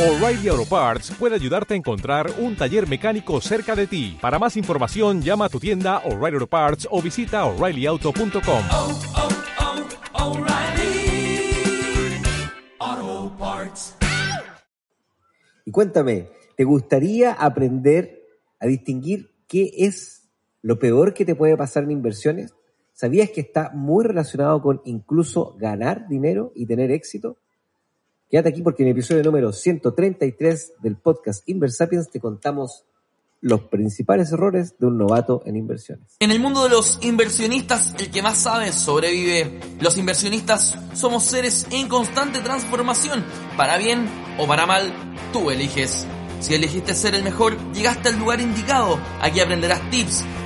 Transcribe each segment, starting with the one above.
O'Reilly Auto Parts puede ayudarte a encontrar un taller mecánico cerca de ti. Para más información, llama a tu tienda O'Reilly Auto Parts o visita oreillyauto.com. oh, oh, Parts. Y cuéntame, ¿te gustaría aprender a distinguir qué es lo peor que te puede pasar en inversiones? ¿Sabías que está muy relacionado con incluso ganar dinero y tener éxito? Quédate aquí porque en el episodio número 133 del podcast Inversapiens te contamos los principales errores de un novato en inversiones. En el mundo de los inversionistas, el que más sabe sobrevive. Los inversionistas somos seres en constante transformación. Para bien o para mal, tú eliges. Si elegiste ser el mejor, llegaste al lugar indicado. Aquí aprenderás tips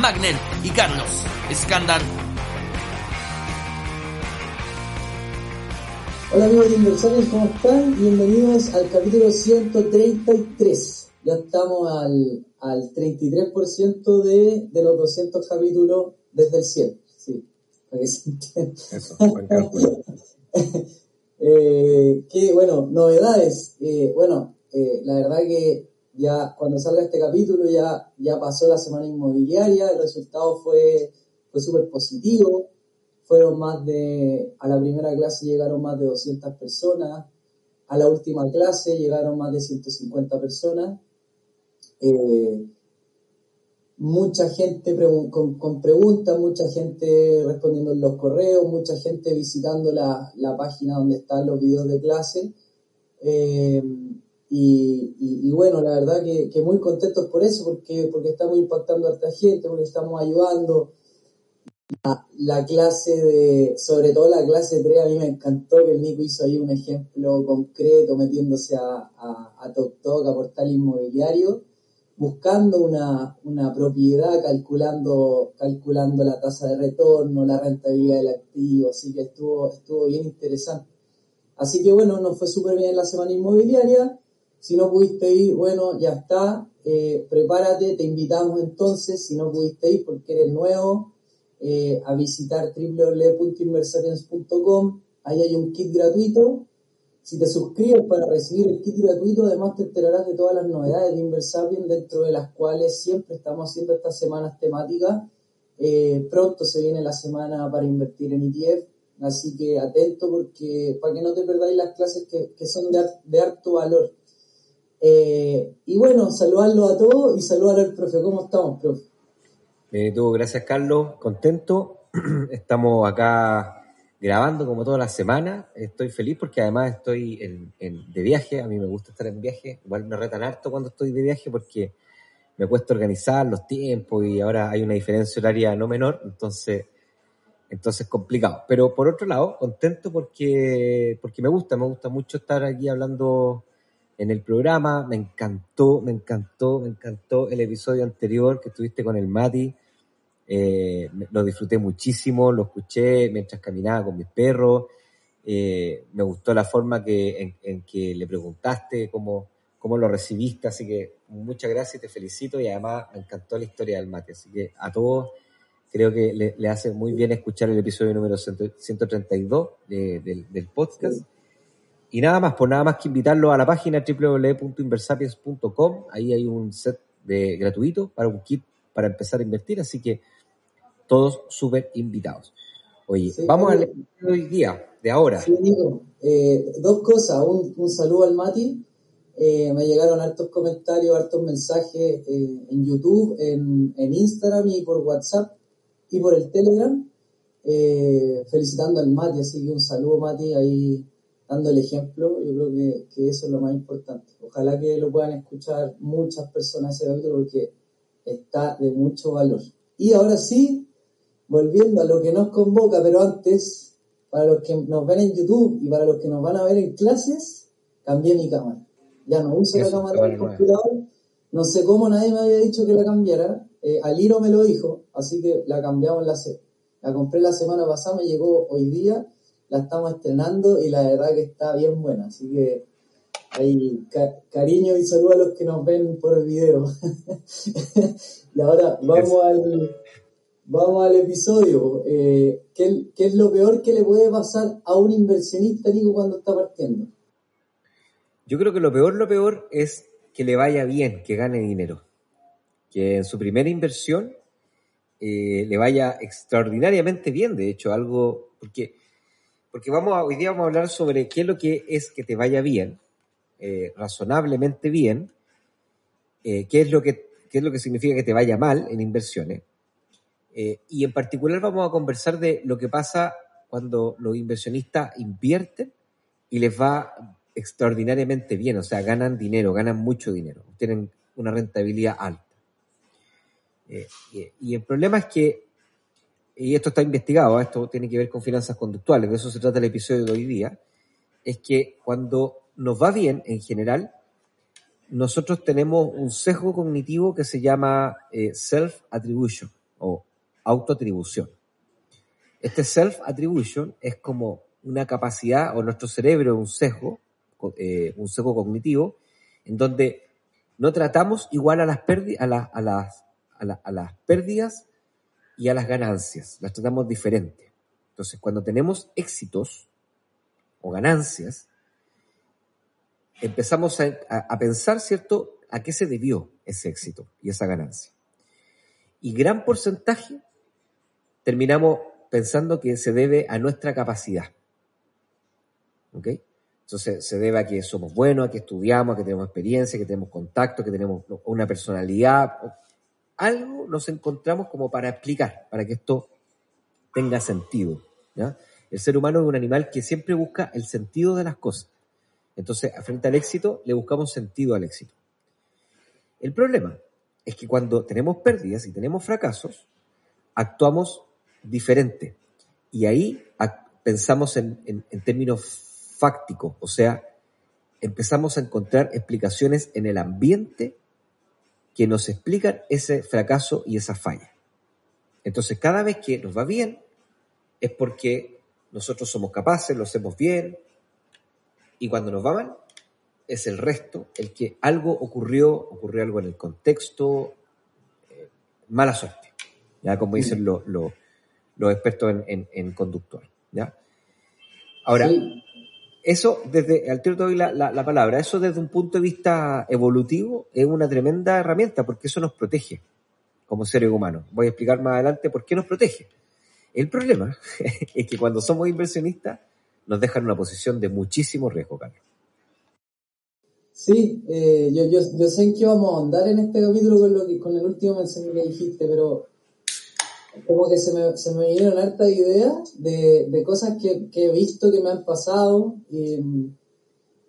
Magnel y Carlos Escandar. Hola amigos de inversores, ¿cómo están? Bienvenidos al capítulo 133. Ya estamos al, al 33% de, de los 200 capítulos desde el 100. Sí, para que se entienda. Eso, buen cálculo. Eh, que bueno, novedades. Eh, bueno, eh, la verdad que ya cuando salga este capítulo ya, ya pasó la semana inmobiliaria, el resultado fue, fue súper positivo. Fueron más de, a la primera clase llegaron más de 200 personas, a la última clase llegaron más de 150 personas. Eh, mucha gente con, con preguntas, mucha gente respondiendo en los correos, mucha gente visitando la, la página donde están los videos de clase. Eh, y, bueno, la verdad que, que muy contentos por eso, porque, porque estamos impactando a harta gente, porque estamos ayudando. La, la clase de, sobre todo la clase 3, a mí me encantó que el Nico hizo ahí un ejemplo concreto, metiéndose a, a, a TokTok, a portal inmobiliario, buscando una, una propiedad, calculando, calculando la tasa de retorno, la rentabilidad del activo, así que estuvo, estuvo bien interesante. Así que bueno, nos fue súper bien la semana inmobiliaria. Si no pudiste ir, bueno, ya está. Eh, prepárate, te invitamos entonces, si no pudiste ir porque eres nuevo, eh, a visitar www.inversapiens.com. Ahí hay un kit gratuito. Si te suscribes para recibir el kit gratuito, además te enterarás de todas las novedades de Inversapiens, dentro de las cuales siempre estamos haciendo estas semanas temáticas. Eh, pronto se viene la semana para invertir en ETF, así que atento porque para que no te perdáis las clases que, son de, de harto valor. Eh, y bueno, saludarlo a todos y saludar al profe. ¿Cómo estamos, profe? Y tú, gracias Carlos, contento. Estamos acá grabando como toda la semana. Estoy feliz porque además estoy de viaje. A mí me gusta estar en viaje. Igual me retan harto cuando estoy de viaje porque me cuesta organizar los tiempos y ahora hay una diferencia horaria no menor, entonces entonces complicado. Pero por otro lado, contento porque porque me gusta, me gusta mucho estar aquí hablando en el programa. Me encantó, me encantó, me encantó el episodio anterior que estuviste con el Mati. Eh, lo disfruté muchísimo, lo escuché mientras caminaba con mis perros. Eh, me gustó la forma que, en, que le preguntaste, cómo, cómo lo recibiste. Así que muchas gracias, te felicito y además me encantó la historia del Mati. Así que a todos creo que le, hace muy bien escuchar el episodio número 100 132 de- del, del podcast. Y nada más, por nada más que invitarlo a la página www.inversapiens.com. Ahí hay un set de gratuito para un kit para empezar a invertir, así que todos súper invitados. Oye, Sí, vamos al claro. episodio de hoy día, de ahora. Sí, Nico. Eh, dos cosas. Un, un saludo al Mati. Eh, me llegaron hartos comentarios, hartos mensajes eh, en YouTube, en, en Instagram y por WhatsApp y por el Telegram, eh, felicitando al Mati. Así que un saludo, Mati, ahí dando el ejemplo. Yo creo que, que eso es lo más importante. Ojalá que lo puedan escuchar muchas personas ese capítulo porque está de mucho valor. Y ahora sí, volviendo a lo que nos convoca, pero antes, para los que nos ven en YouTube y para los que nos van a ver en clases, cambié mi cámara. Ya no uso la Eso, cámara cámara del computador. No sé cómo nadie me había dicho que la cambiara. Eh, Aliro me lo dijo, así que la cambiamos la La compré la semana pasada, me llegó hoy día, la estamos estrenando y la verdad que está bien buena. Así que ahí ca- cariño y saludos a los que nos ven por el video. y ahora vamos al, vamos al episodio. Eh, ¿qué, qué es lo peor que le puede pasar a un inversionista, Nico, cuando está partiendo? Yo creo que lo peor, lo peor es que le vaya bien, que gane dinero. Que en su primera inversión eh, le vaya extraordinariamente bien, de hecho, algo, porque, porque hoy día vamos a hablar sobre qué es lo que es que te vaya bien, eh, razonablemente bien, eh, qué, es lo que, qué es lo que significa que te vaya mal en inversiones. Eh, y en particular vamos a conversar de lo que pasa cuando los inversionistas invierten y les va extraordinariamente bien, o sea, ganan dinero, ganan mucho dinero, tienen una rentabilidad alta. Y el problema es que, y esto está investigado, esto tiene que ver con finanzas conductuales, de eso se trata el episodio de hoy día, es que cuando nos va bien en general, nosotros tenemos un sesgo cognitivo que se llama eh, self-attribution o autoatribución. Este self-attribution es como una capacidad, o nuestro cerebro un sesgo, eh, un sesgo cognitivo, en donde no tratamos igual a las pérdidas y a las ganancias, las tratamos diferente. Entonces, cuando tenemos éxitos o ganancias, empezamos a, pensar, ¿cierto?, a qué se debió ese éxito y esa ganancia. Y gran porcentaje terminamos pensando que se debe a nuestra capacidad. ¿Ok? Entonces se debe a que somos buenos, a que estudiamos, a que tenemos experiencia, que tenemos contacto, que tenemos una personalidad. Algo nos encontramos como para explicar, para que esto tenga sentido. El ser humano es un animal que siempre busca el sentido de las cosas. Entonces, frente al éxito, le buscamos sentido al éxito. El problema es que cuando tenemos pérdidas y tenemos fracasos, actuamos diferente. Y ahí pensamos en, en- en términos fácticos, o sea, empezamos a encontrar explicaciones en el ambiente que nos explican ese fracaso y esa falla. Entonces, cada vez que nos va bien, es porque nosotros somos capaces, lo hacemos bien, y cuando nos va mal, es el resto, el que algo ocurrió, ocurrió algo en el contexto, eh, mala suerte, ya como dicen lo- lo- los expertos en, en- en conductual. ¿ya? Ahora, Sí. Eso desde, al tiro te doy la, la- la palabra, eso desde un punto de vista evolutivo es una tremenda herramienta porque eso nos protege como seres humanos. Voy a explicar más adelante por qué nos protege. El problema es que cuando somos inversionistas nos dejan en una posición de muchísimo riesgo, Carlos. Sí, eh, yo, yo, yo sé en qué vamos a ahondar en este capítulo con, lo que, con el último mensaje que dijiste, pero como que se me, se me vinieron hartas ideas de, de cosas que, que he visto que me han pasado y,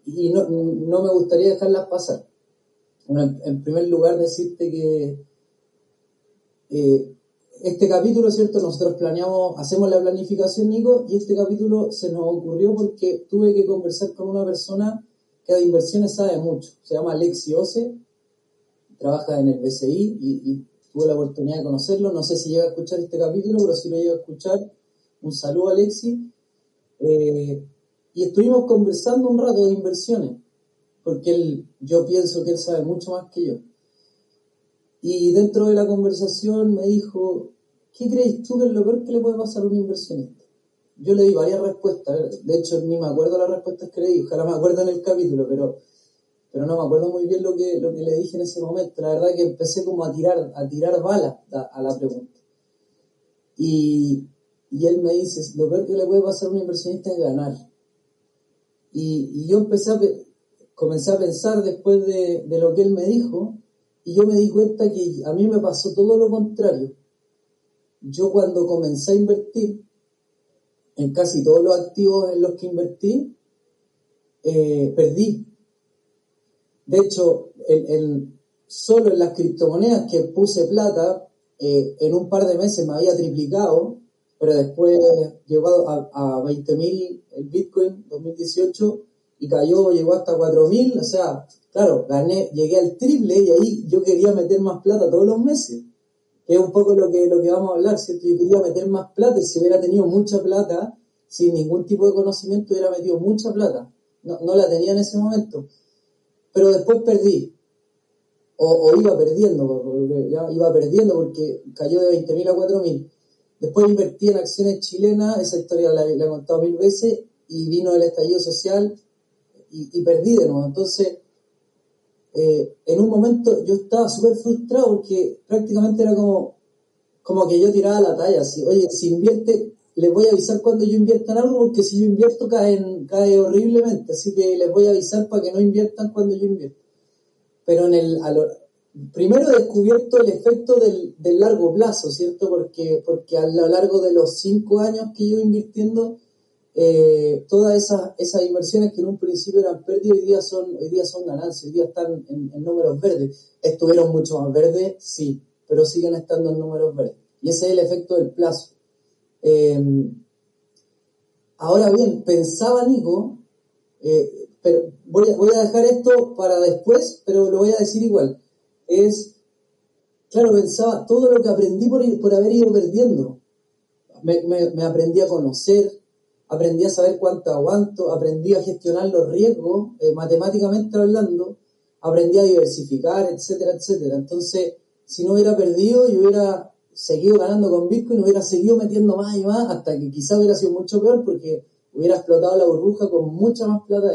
y no, no me gustaría dejarlas pasar. Bueno, en, primer lugar, decirte que eh, este capítulo, ¿cierto? Nosotros planeamos, hacemos la planificación, Nico, y este capítulo se nos ocurrió porque tuve que conversar con una persona que de inversiones sabe mucho. Se llama Alexi Ose, trabaja en el BCI y, y tuve la oportunidad de conocerlo. No sé si llega a escuchar este capítulo, pero si lo llega a escuchar, un saludo a Alexi. Eh, y estuvimos conversando un rato de inversiones, porque él, yo pienso que él sabe mucho más que yo. Y dentro de la conversación me dijo, ¿qué crees tú que es lo peor que le puede pasar a un inversionista? Yo le di varias respuestas, de hecho ni me acuerdo las respuestas que le di, ojalá me acuerdo en el capítulo, pero, pero no me acuerdo muy bien lo que, lo que le dije en ese momento. La verdad que empecé como a tirar, a tirar balas a, la pregunta. Y, y él me dice, lo peor que le puede pasar a un inversionista es ganar. Y, y yo empecé a, comencé a pensar después de, de lo que él me dijo, y yo me di cuenta que a mí me pasó todo lo contrario. Yo cuando comencé a invertir, en casi todos los activos en los que invertí, eh, perdí. De hecho, solo en las criptomonedas que puse plata, eh, en un par de meses me había triplicado, pero después llegó a, a 20.000 el Bitcoin 2018 y cayó, llegó hasta 4.000, o sea, claro, gané, llegué al triple y ahí yo quería meter más plata todos los meses, que es un poco lo que, lo que vamos a hablar, ¿cierto? Yo quería meter más plata y si hubiera tenido mucha plata, sin ningún tipo de conocimiento, hubiera metido mucha plata. No, no la tenía en ese momento. Pero después perdí. O, iba perdiendo, ya iba perdiendo porque cayó de 20.000 a 4.000. Después invertí en acciones chilenas, esa historia la, he contado mil veces, y vino el estallido social y, y perdí de nuevo. Entonces, eh, en un momento yo estaba súper frustrado porque prácticamente era como, como que yo tiraba la talla, así, oye, si invierte, les voy a avisar cuando yo invierta en algo, porque si yo invierto cae, cae horriblemente, así que les voy a avisar para que no inviertan cuando yo invierto. Pero en el, primero he descubierto el efecto del, del largo plazo, ¿cierto? Porque, porque a lo largo de los cinco años que yo invirtiendo, eh, todas esas, esas inversiones que en un principio eran pérdidas, hoy día son, hoy día son ganancias, hoy día están en, en números verdes. Estuvieron mucho más verdes, sí, pero siguen estando en números verdes. Y ese es el efecto del plazo. Eh, ahora bien, pensaba Nico, eh, pero voy a, dejar esto para después, pero lo voy a decir igual. Es, claro, pensaba todo lo que aprendí por, por haber ido perdiendo. Me aprendí a conocer, aprendí a saber cuánto aguanto, aprendí a gestionar los riesgos, eh, matemáticamente hablando, aprendí a diversificar, etcétera, etcétera. Entonces, si no hubiera perdido, yo hubiera seguido ganando con Bitcoin, hubiera seguido metiendo más y más, hasta que quizá hubiera sido mucho peor porque hubiera explotado la burbuja con mucha más plata.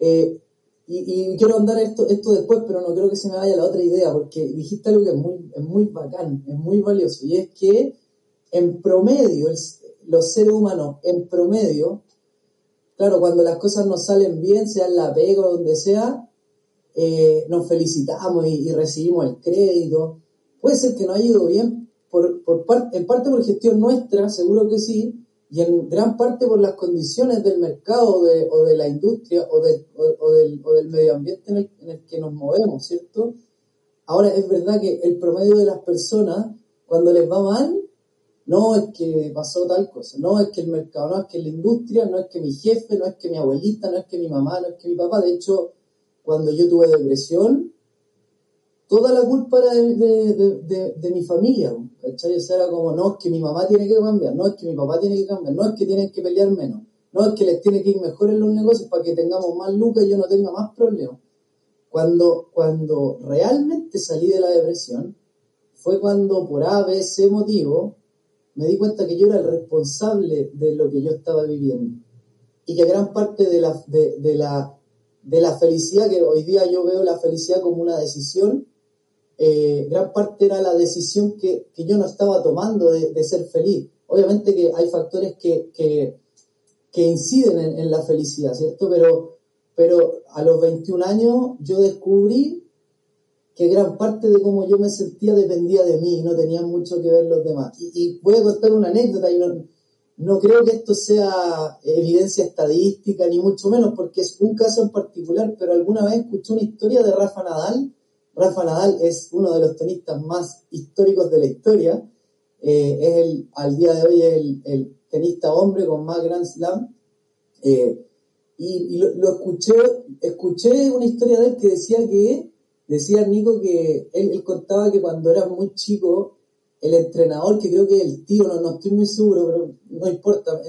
Eh, y, quiero andar esto, esto después, pero no creo que se me vaya la otra idea, porque dijiste algo que es muy, es muy bacán, es muy valioso, y es que en promedio, los seres humanos, en promedio, claro, cuando las cosas nos salen bien, sea en la pega o donde sea, eh, nos felicitamos y recibimos el crédito. Puede ser que no haya ido bien, por, por par- en parte por gestión nuestra, seguro que sí, y en gran parte por las condiciones del mercado de, o de la industria o, de- o- o del, o del medio ambiente en el, en el que nos movemos, ¿cierto? Ahora es verdad que el promedio de las personas, cuando les va mal, no es que pasó tal cosa, no es que el mercado, no es que la industria, no es que mi jefe, no es que mi abuelita, no es que mi mamá, no es que mi papá. De hecho, cuando yo tuve depresión, toda la culpa era de, de- de- mi familia, ¿cachai? O sea, era como, no, es que mi mamá tiene que cambiar, no es que mi papá tiene que cambiar, no es que tienen que pelear menos, no es que les tiene que ir mejor en los negocios para que tengamos más lucas y yo no tenga más problemas. Cuando, cuando realmente salí de la depresión, fue cuando por A, B, C motivo, me di cuenta que yo era el responsable de lo que yo estaba viviendo. Y que gran parte de la, de la, de la felicidad, que hoy día yo veo la felicidad como una decisión, eh, gran parte era la decisión que, que yo no estaba tomando de, ser feliz. Obviamente que hay factores que, que, inciden en, en la felicidad, ¿cierto? Pero, pero a los 21 años yo descubrí que gran parte de cómo yo me sentía dependía de mí y no tenía mucho que ver los demás. Y, y voy a contar una anécdota y no, no creo que esto sea evidencia estadística ni mucho menos porque es un caso en particular, pero alguna vez escuché una historia de Rafa Nadal. Rafa Nadal es uno de los tenistas más históricos de la historia. Eh, es el, al día de hoy el, tenista hombre con más Grand Slam. Eh, y, lo, escuché, escuché una historia de él que decía que, decía Nico que él, contaba que cuando era muy chico, el entrenador, que creo que es el tío, no, no estoy muy seguro, pero no importa,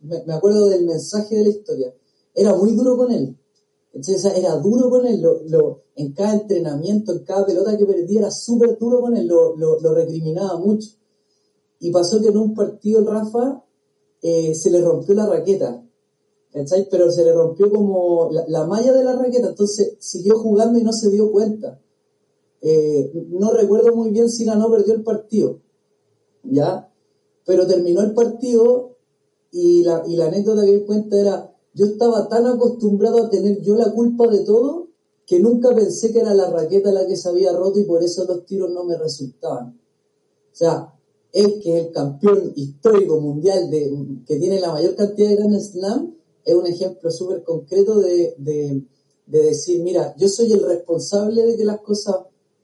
me, me acuerdo del mensaje de la historia, era muy duro con él. Entonces era duro con él, en cada entrenamiento, en cada pelota que perdía, era súper duro con él, lo, lo, lo recriminaba mucho. Y pasó que en un partido el Rafa eh, se le rompió la raqueta, ¿cachai? Pero se le rompió como la, la malla de la raqueta, entonces siguió jugando y no se dio cuenta. Eh, no recuerdo muy bien si ganó o perdió el partido, ¿ya? Pero terminó el partido y la, y la anécdota que me cuenta era, yo estaba tan acostumbrado a tener yo la culpa de todo que nunca pensé que era la raqueta la que se había roto y por eso los tiros no me resultaban. O sea, él que es el campeón histórico mundial que tiene la mayor cantidad de Grand Slam, es un ejemplo súper concreto de, de, de decir, mira, yo soy el responsable de que las cosas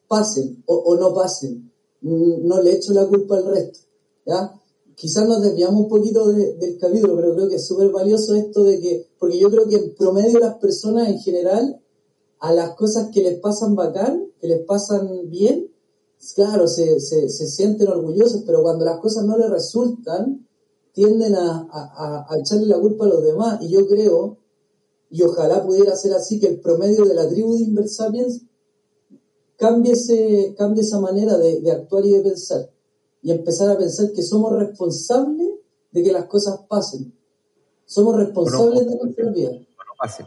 pasen o, o no pasen. Mm, No le echo la culpa al resto. ¿ya? Quizás nos desviamos un poquito de- del capítulo, pero creo que es súper valioso esto de que, porque yo creo que en promedio las personas en general, a las cosas que les pasan bacán, que les pasan bien, claro, se, se, se sienten orgullosos, pero cuando las cosas no les resultan, tienden a, a- a- echarle la culpa a los demás. Y yo creo, y ojalá pudiera ser así, que el promedio de la tribu de Inversapiens cambie, cambie esa manera de, de actuar y de pensar. Y empezar a pensar que somos responsables de que las cosas pasen. Somos responsables de nuestras vidas. No pase.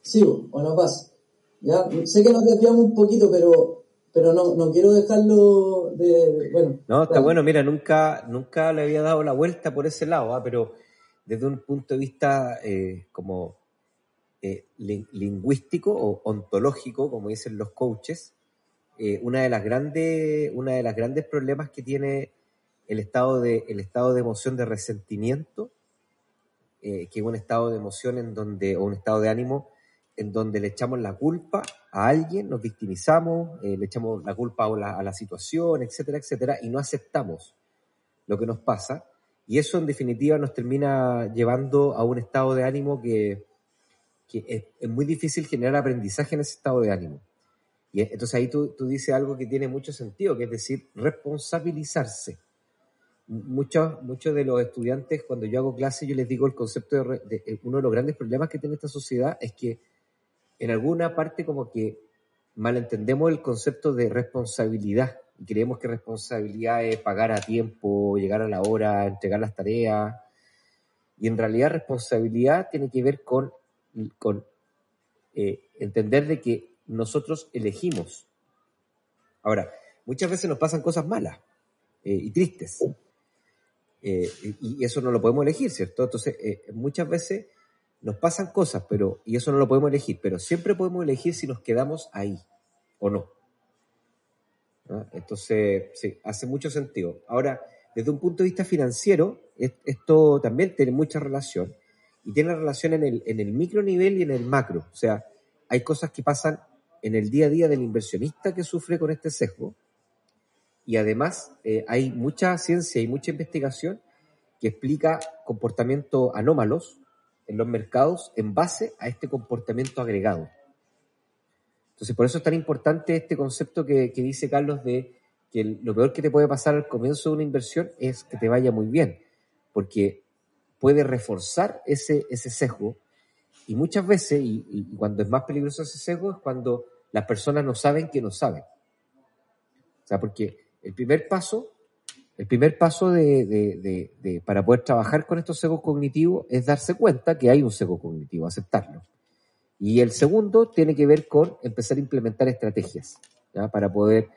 Sí, o no pasa. Ya, sé que nos desviamos un poquito, pero, pero no, no quiero dejarlo de, de- bueno. No, está claro. bueno, mira, nunca, nunca le había dado la vuelta por ese lado, ¿ah? pero desde un punto de vista eh, como eh, lin- lingüístico o ontológico, como dicen los coaches, eh, una de las grandes, una de las grandes problemas que tiene el estado de, el estado de emoción de resentimiento, eh, que es un estado de emoción en donde, o un estado de ánimo en donde le echamos la culpa a alguien, nos victimizamos, eh, le echamos la culpa a la, a la situación, etcétera, etcétera, y no aceptamos lo que nos pasa. Y eso en definitiva nos termina llevando a un estado de ánimo que, es, es muy difícil generar aprendizaje en ese estado de ánimo. Entonces ahí tú, tú dices algo que tiene mucho sentido, que es decir, responsabilizarse. Muchos, muchos de los estudiantes, cuando yo hago clase, yo les digo el concepto de- eh, uno de los grandes problemas que tiene esta sociedad es que en alguna parte como que malentendemos el concepto de responsabilidad y creemos que responsabilidad es pagar a tiempo, llegar a la hora, entregar las tareas. Y en realidad responsabilidad tiene que ver con, con eh, entender de que nosotros elegimos. Ahora, muchas veces nos pasan cosas malas eh, y tristes. Eh, y, eso no lo podemos elegir, ¿cierto? Entonces, eh, muchas veces nos pasan cosas, pero, y eso no lo podemos elegir, pero siempre podemos elegir si nos quedamos ahí o no. ¿no? Entonces, sí, hace mucho sentido. Ahora, desde un punto de vista financiero, es- esto también tiene mucha relación y tiene relación en el, en el micro nivel y en el macro. O sea, hay cosas que pasan en el día a día del inversionista que sufre con este sesgo y además eh, hay mucha ciencia y mucha investigación que explica comportamientos anómalos en los mercados en base a este comportamiento agregado. Entonces, por eso es tan importante este concepto que, que dice Carlos de que lo peor que te puede pasar al comienzo de una inversión es que te vaya muy bien, porque puede reforzar ese, ese sesgo y muchas veces, y- y cuando es más peligroso ese sesgo, es cuando las personas no saben que no saben. O sea, porque el primer paso, el primer paso de, de- para poder trabajar con estos sesgos cognitivos es darse cuenta que hay un sesgo cognitivo, aceptarlo. Y el segundo tiene que ver con empezar a implementar estrategias ¿ya? para poder,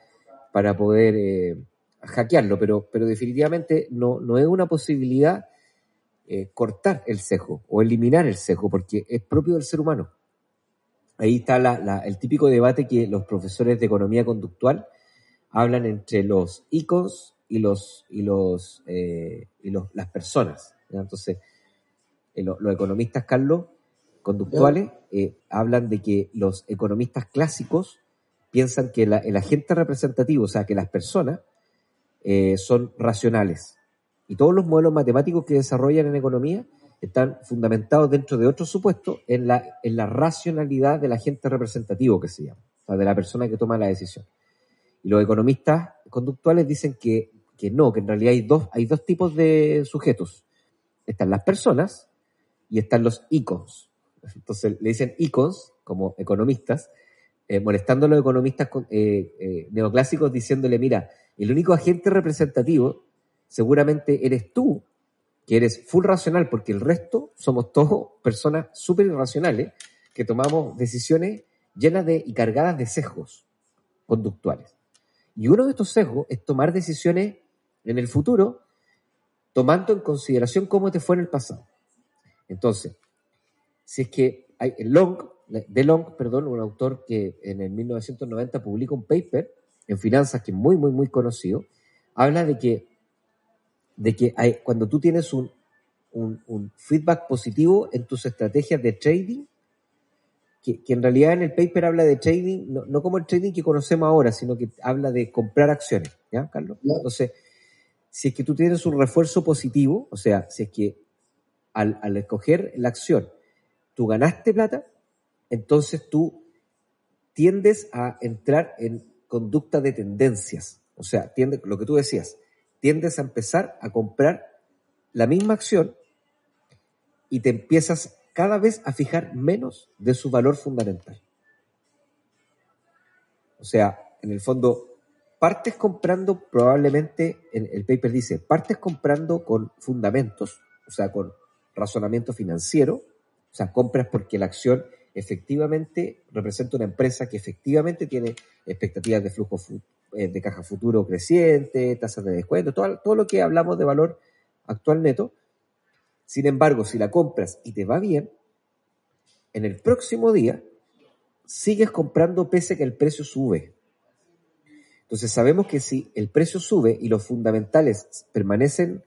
para poder eh, hackearlo, pero, pero definitivamente no, no es una posibilidad eh, cortar el sesgo o eliminar el sesgo, porque es propio del ser humano. Ahí está la- la- el típico debate que los profesores de economía conductual hablan entre los icons y los y los eh, y los, las personas. Entonces, eh, lo- los economistas, Carlos, conductuales, eh, hablan de que los economistas clásicos piensan que la- el agente representativo, o sea, que las personas son racionales. Y todos los modelos matemáticos que desarrollan en economía están fundamentados dentro de otro supuesto en la, en la racionalidad del agente representativo que se llama, o sea, de la persona que toma la decisión. Y los economistas conductuales dicen que, que no, que en realidad hay dos, hay dos tipos de sujetos. Están las personas y están los icons. Entonces le dicen icons como economistas, eh, molestando a los economistas con- eh, eh, neoclásicos diciéndole, mira, el único agente representativo seguramente eres tú, que eres full racional, porque el resto somos todos personas súper irracionales que tomamos decisiones llenas de y cargadas de sesgos conductuales. Y uno de estos sesgos es tomar decisiones en el futuro tomando en consideración cómo te fue en el pasado. Entonces, si es que hay Long, de Long, perdón, un autor que en el 1990 publica un paper en finanzas que es muy, muy, muy conocido, habla de que, de que hay, cuando tú tienes un, un, un feedback positivo en tus estrategias de trading, que, que en realidad en el paper habla de trading, no, no como el trading que conocemos ahora, sino que habla de comprar acciones, ¿ya, Carlos? Entonces, si es que tú tienes un refuerzo positivo, o sea, si es que al, al escoger la acción tú ganaste plata, entonces tú tiendes a entrar en conducta de tendencias. O sea, tiende, lo que tú decías, tiendes a empezar a comprar la misma acción y te empiezas cada vez a fijar menos de su valor fundamental. O sea, en el fondo, partes comprando probablemente, en el paper dice, partes comprando con fundamentos, o sea, con razonamiento financiero, o sea, compras porque la acción efectivamente representa una empresa que efectivamente tiene expectativas de flujo de caja futuro creciente, tasas de descuento, todo, todo lo que hablamos de valor actual neto. Sin embargo, si la compras y te va bien, en el próximo día sigues comprando pese a que el precio sube. Entonces sabemos que si el precio sube y los fundamentales permanecen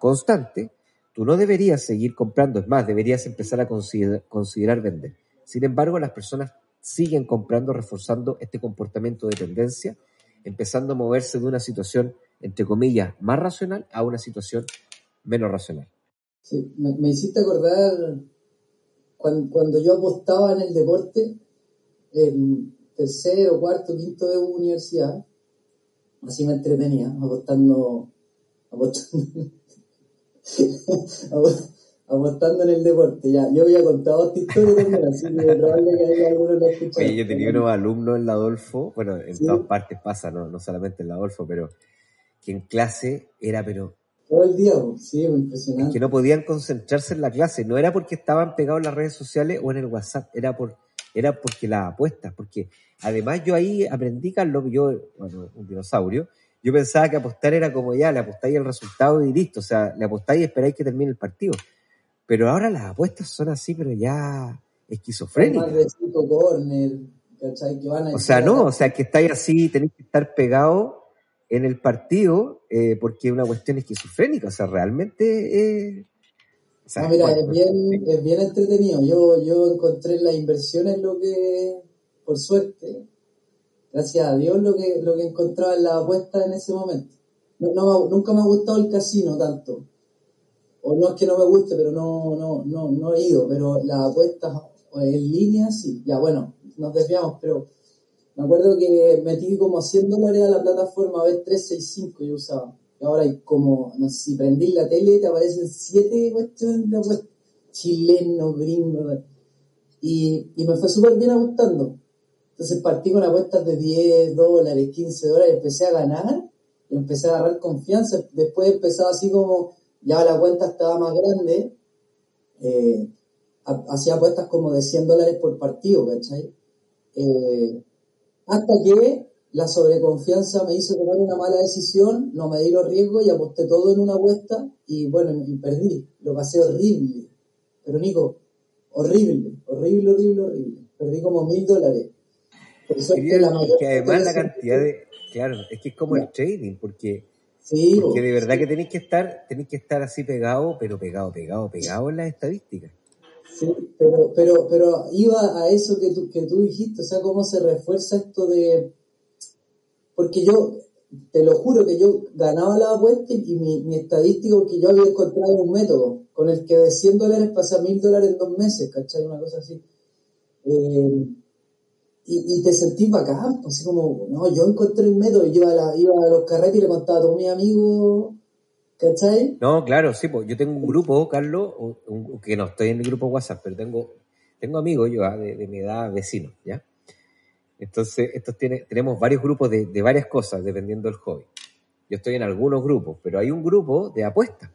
constantes, tú no deberías seguir comprando, es más, deberías empezar a considerar vender. Sin embargo, las personas siguen comprando, reforzando este comportamiento de tendencia, empezando a moverse de una situación, entre comillas, más racional a una situación menos racional. Sí, me, me hiciste acordar cuando, cuando, yo apostaba en el deporte, en tercero, cuarto, quinto de universidad, así me entretenía, apostando, apostando, apostando en el deporte. Ya, yo había contado esta historia también, así que probable que haya alguno lo escuchado. Oye, yo tenía unos alumnos en la Adolfo, bueno, en ¿Sí? todas partes pasa, no, no solamente en la Adolfo, pero que en clase era, pero todo el día, sí, impresionante. Es que no podían concentrarse en la clase, no era porque estaban pegados en las redes sociales o en el WhatsApp, era por era porque las apuestas, porque además yo ahí aprendí, Carlos, yo, bueno, un dinosaurio, yo pensaba que apostar era como ya, le apostáis el resultado y listo, o sea, le apostáis y esperáis que termine el partido. Pero ahora las apuestas son así, pero ya esquizofrénicas. O sea, no, o sea, que estáis así, tenéis que estar pegados en el partido eh, porque es una cuestión esquizofrénica, o sea, realmente... Eh, no, mira, es, bien, es bien entretenido. Yo, yo encontré las inversiones lo que, por suerte, gracias a Dios, lo que, lo que encontraba en la apuesta en ese momento. No, no, nunca me ha gustado el casino tanto. O no es que no me guste, pero no, no, no, no he ido. Pero las apuestas en línea, sí. Ya, bueno, nos desviamos, pero me acuerdo que metí como 100 dólares a la plataforma B365 yo usaba. Y ahora hay como, si prendí la tele te aparecen siete cuestiones de apuestas. Chilenos, gringos. Y, y me fue súper bien ajustando. Entonces partí con apuestas de 10 dólares, 15 dólares, empecé a ganar y empecé a agarrar confianza. Después empezaba así como, ya la cuenta estaba más grande, eh, hacía apuestas como de 100 dólares por partido, ¿cachai? Eh, hasta que la sobreconfianza me hizo tomar una mala decisión, no me di los riesgos y aposté todo en una apuesta y bueno, y perdí. Lo pasé horrible. Pero Nico, horrible, horrible, horrible, horrible. Perdí como mil dólares. Por eso es que, la mayor que además la cantidad de... Claro, es que es como el trading, porque, sí, porque de verdad que tenéis que estar, tenéis que estar así pegado, pero pegado, pegado, pegado en las estadísticas. Sí, pero, pero, pero iba a eso que tú, que tú dijiste, o sea, cómo se refuerza esto de... Porque yo, te lo juro que yo ganaba la apuesta y mi, mi estadística, porque yo había encontrado un método con el que de 100 dólares pasa a 1000 dólares en dos meses, ¿cachai? Una cosa así. Eh, y, te sentís bacán, pues, así como, no, yo encontré el método, y iba a, la, iba a los carretes y le contaba a todos mis amigos ¿Cachai? No, claro, sí, pues yo tengo un grupo, Carlos, un, un, que no estoy en el grupo WhatsApp, pero tengo, tengo amigos yo ah, de, de, mi edad, vecinos, ¿ya? Entonces, estos tiene, tenemos varios grupos de, de, varias cosas, dependiendo del hobby. Yo estoy en algunos grupos, pero hay un grupo de apuestas,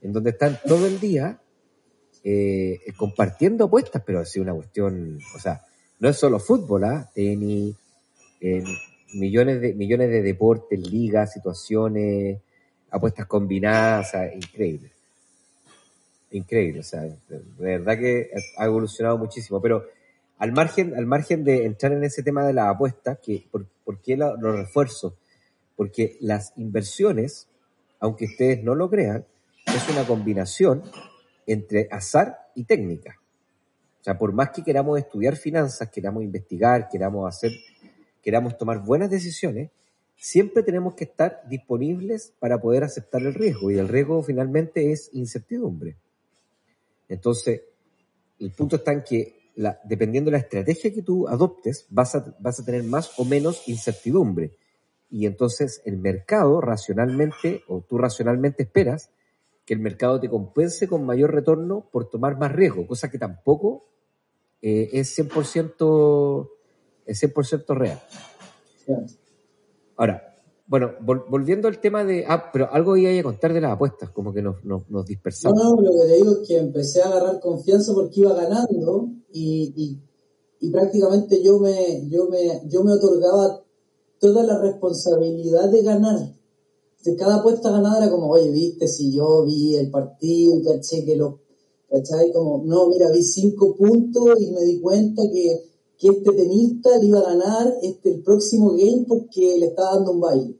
en donde están todo el día eh, compartiendo apuestas, pero así una cuestión, o sea, no es solo fútbol, ¿ah? tenis, millones, de, millones de deportes, ligas, situaciones, apuestas combinadas, o sea, increíble. Increíble, o sea, de verdad que ha evolucionado muchísimo, pero al margen, al margen de entrar en ese tema de la apuesta, que, ¿por, por qué lo, lo, refuerzo? Porque las inversiones, aunque ustedes no lo crean, es una combinación entre azar y técnica. O sea, por más que queramos estudiar finanzas, queramos investigar, queramos hacer, queramos tomar buenas decisiones, siempre tenemos que estar disponibles para poder aceptar el riesgo y el riesgo finalmente es incertidumbre. Entonces, el punto está en que dependiendo de la estrategia que tú adoptes, vas a, vas a tener más o menos incertidumbre. Y entonces el mercado racionalmente, o tú racionalmente esperas, que el mercado te compense con mayor retorno por tomar más riesgo, cosa que tampoco eh, es 100%, es 100% real. Ahora, bueno, vol- volviendo al tema de... Ah, pero algo iba a contar de las apuestas, como que nos, nos, nos No, dispersamos. no, lo que te digo es que empecé a agarrar confianza porque iba ganando y, y, y prácticamente yo me, yo, me, yo me otorgaba toda la responsabilidad de ganar. De cada apuesta ganada era como, oye, viste, si yo vi el partido, caché que lo, ¿cachai? Como, no, mira, vi cinco puntos y me di cuenta que, que este tenista le iba a ganar este, el próximo game porque le estaba dando un baile.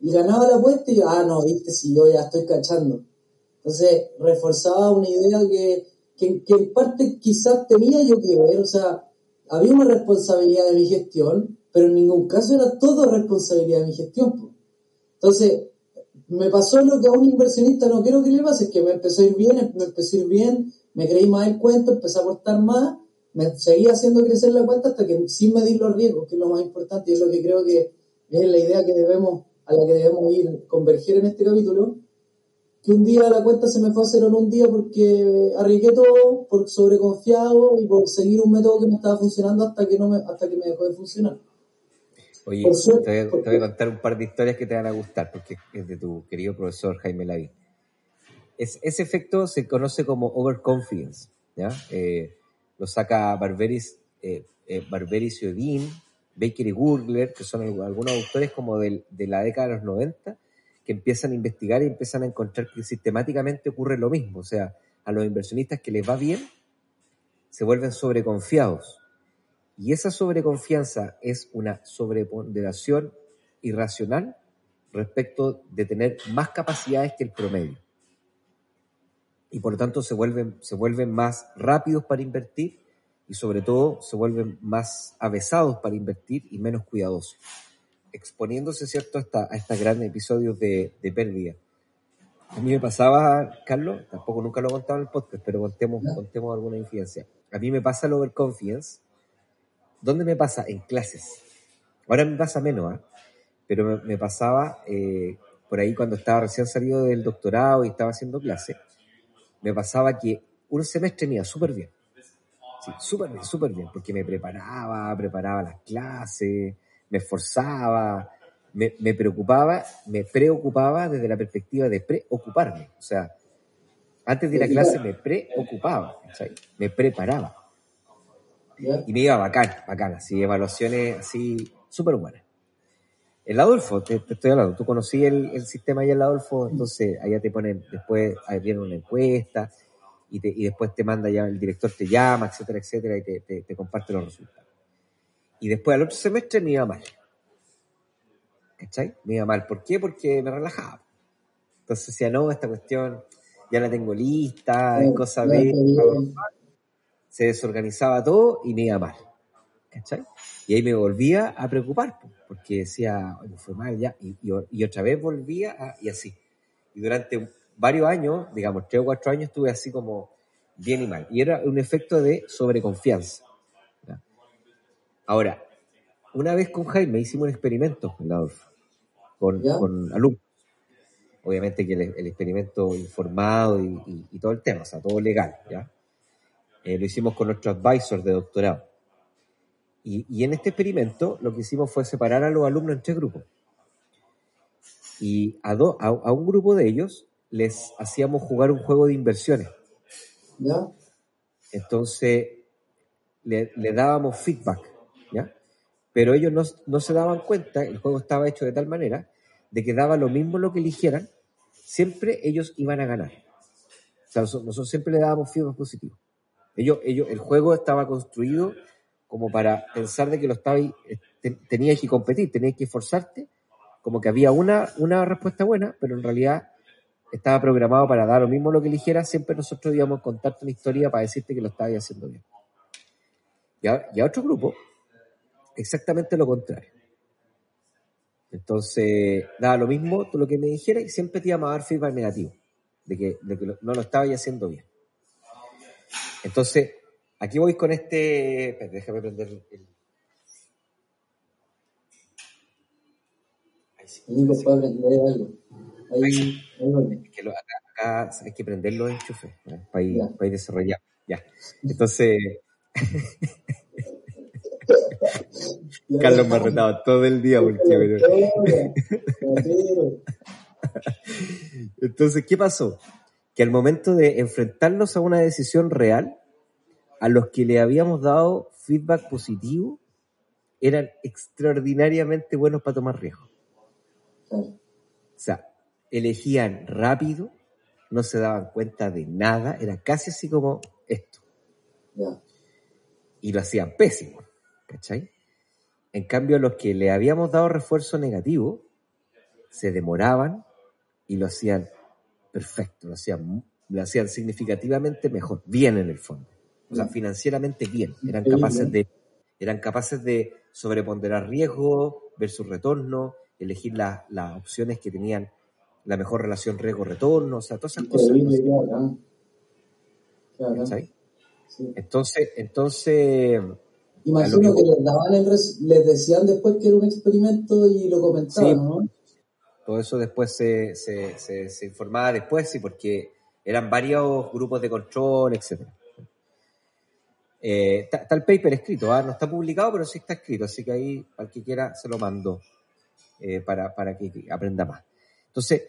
Y ganaba la apuesta y yo, ah, no, viste, si yo ya estoy cachando. Entonces, reforzaba una idea que, que, que en parte quizás tenía yo que ver, o sea, había una responsabilidad de mi gestión, pero en ningún caso era todo responsabilidad de mi gestión. Entonces, me pasó lo que a un inversionista no quiero que le pase, es que me empezó a ir bien, me empezó a ir bien, me creí más el cuento, empecé a aportar más, me seguía haciendo crecer la cuenta hasta que sin medir los riesgos, que es lo más importante y es lo que creo que es la idea que debemos, a la que debemos ir, converger en este capítulo, que un día la cuenta se me fue a cero en un día porque arriesgué todo, por sobreconfiado y por seguir un método que no estaba funcionando hasta que no me, hasta que me dejó de funcionar. Oye, te voy, a, te voy a contar un par de historias que te van a gustar, porque es de tu querido profesor Jaime Lavín. Es, ese efecto se conoce como overconfidence, ¿ya? Eh, lo saca Barberis, eh, eh, Barberis Baker y Gurgler, que son algu- algunos autores como del- de la década de los 90, que empiezan a investigar y empiezan a encontrar que sistemáticamente ocurre lo mismo. O sea, a los inversionistas que les va bien, se vuelven sobreconfiados. Y esa sobreconfianza es una sobreponderación irracional respecto de tener más capacidades que el promedio. Y por lo tanto se vuelven, se vuelven más rápidos para invertir y sobre todo se vuelven más avesados para invertir y menos cuidadosos, exponiéndose ¿cierto? Hasta, a estos grandes episodios de, de pérdida. A mí me pasaba, Carlos, tampoco nunca lo he contado en el podcast, pero contemos, contemos alguna incidencia. A mí me pasa el overconfidence. ¿Dónde me pasa? En clases. Ahora me pasa menos, ¿ah? pero me, me pasaba eh, por ahí cuando estaba recién salido del doctorado y estaba haciendo clase. Me pasaba que un semestre me iba súper bien. Sí, súper bien, súper bien, porque me preparaba, preparaba las clases, me esforzaba, me, me preocupaba, me preocupaba desde la perspectiva de preocuparme. O sea, antes de ir a clase me preocupaba, ¿cachai? me preparaba. ¿Ya? Y me iba bacán, bacán, así, evaluaciones así súper buenas. El Adolfo, te, te estoy hablando, tú conocí el, el sistema ahí el Adolfo, entonces allá te ponen, después viene una encuesta y, te- y después te manda ya, el director te llama, etcétera, etcétera, y te, te, te comparte los resultados. Y después al otro semestre me iba mal. ¿Cachai? Me iba mal. ¿Por qué? Porque me relajaba. Entonces decía, no, esta cuestión ya la tengo lista, es cosa Ya, de... se desorganizaba todo y me iba mal. ¿Cachai? Y ahí me volvía a preocupar, po, porque decía, "Oye, me fue mal ya, y, y, y otra vez volvía a- y así. Y durante varios años, digamos, tres o cuatro años, estuve así como bien y mal. Y era un efecto de sobreconfianza. Ahora, una vez con Jaime hicimos un experimento con la Adolfo, con, con alumnos. Obviamente que el, el experimento informado y, y- y todo el tema, o sea, todo legal, ¿ya? Eh, lo hicimos con nuestro advisor de doctorado. Y, y en este experimento lo que hicimos fue separar a los alumnos en tres grupos. Y a, do- a, a un grupo de ellos les hacíamos jugar un juego de inversiones. ¿Ya? Entonces le, le dábamos feedback, ¿ya? Pero ellos no, no se daban cuenta, el juego estaba hecho de tal manera de que daba lo mismo lo que eligieran, siempre ellos iban a ganar. O sea, nosotros, nosotros siempre le dábamos feedback positivo. Ellos, ellos, el juego estaba construido como para pensar de que lo estaba, tenías que competir, tenías que esforzarte, como que había una, respuesta buena, pero en realidad estaba programado para dar lo mismo lo que eligieras, siempre nosotros íbamos a contarte una historia para decirte que lo estabas haciendo bien. Y a, otro grupo, exactamente lo contrario. Entonces, daba lo mismo lo que me dijera y siempre te iba a dar feedback negativo, de que, de que no lo estaba ya haciendo bien. Entonces, aquí voy con este. espérate, déjame prender el. Ahí sí, Nico sí. algo. Ahí. Es que lo- acá, acá hay que prender los enchufes ¿eh? para, ir, para ir desarrollando. Ya. Entonces, Carlos me ha retado todo el día porque. pero-. Entonces, ¿qué pasó? Que al momento de enfrentarnos a una decisión real, a los que le habíamos dado feedback positivo, eran extraordinariamente buenos para tomar riesgos. O sea, elegían rápido, no se daban cuenta de nada, era casi así como esto. Y lo hacían pésimo, ¿cachai? En cambio, a los que le habíamos dado refuerzo negativo, se demoraban y lo hacían perfecto, lo hacían, lo hacían significativamente mejor, bien en el fondo. O sea, Mm. financieramente bien. Eran capaces de, eran capaces de sobreponderar riesgo, ver su retorno, elegir la- las opciones que tenían la mejor relación riesgo-retorno, o sea, todas esas cosas. Bacán. ¿cachai? Sí. Entonces, entonces, Imagino que que les daban el res- les decían después que era un experimento y lo comentaban, Sí. ¿no? Todo eso después se, se, se, informaba después, sí, porque eran varios grupos de control, etc. Eh, está, está el paper escrito, ¿ah? no está publicado, pero sí está escrito, así que ahí al que quiera se lo mando eh, para, para que aprenda más. Entonces,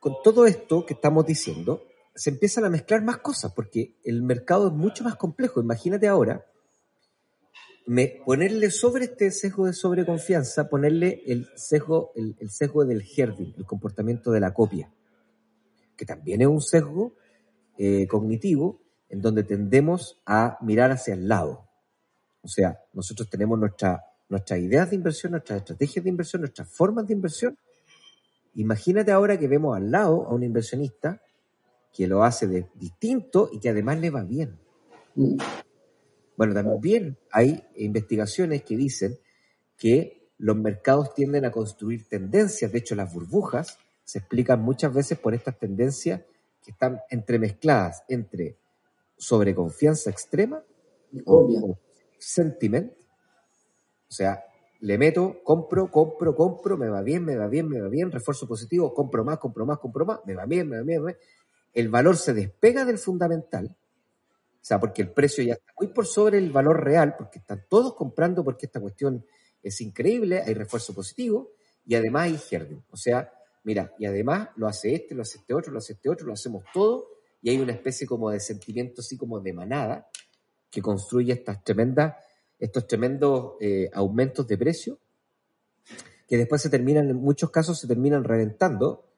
con todo esto que estamos diciendo, se empiezan a mezclar más cosas, porque el mercado es mucho más complejo. Imagínate ahora me, ponerle sobre este sesgo de sobreconfianza, ponerle el sesgo, el, sesgo del herding, el comportamiento de la copia, que también es un sesgo eh, cognitivo en donde tendemos a mirar hacia el lado. O sea, nosotros tenemos nuestra, nuestras ideas de inversión, nuestras estrategias de inversión, nuestras formas de inversión. Imagínate ahora que vemos al lado a un inversionista que lo hace de distinto y que además le va bien. Bueno, también hay investigaciones que dicen que los mercados tienden a construir tendencias. De hecho, las burbujas se explican muchas veces por estas tendencias que están entremezcladas entre sobreconfianza extrema Y o, sentiment. O sea, le meto, compro, compro, compro, me va bien, me va bien, me va bien, refuerzo positivo, compro más, compro más, compro más, me va bien, me va bien, me va bien. El valor se despega del fundamental, sea, porque el precio ya está muy por sobre el valor real, porque están todos comprando porque esta cuestión es increíble, hay refuerzo positivo y además hay herding. O sea, mira, y además lo hace este, lo hace este otro, lo hace este otro, lo hacemos todo y hay una especie como de sentimiento así como de manada que construye estas tremendas, estos tremendos eh, aumentos de precio que después se terminan, en muchos casos se terminan reventando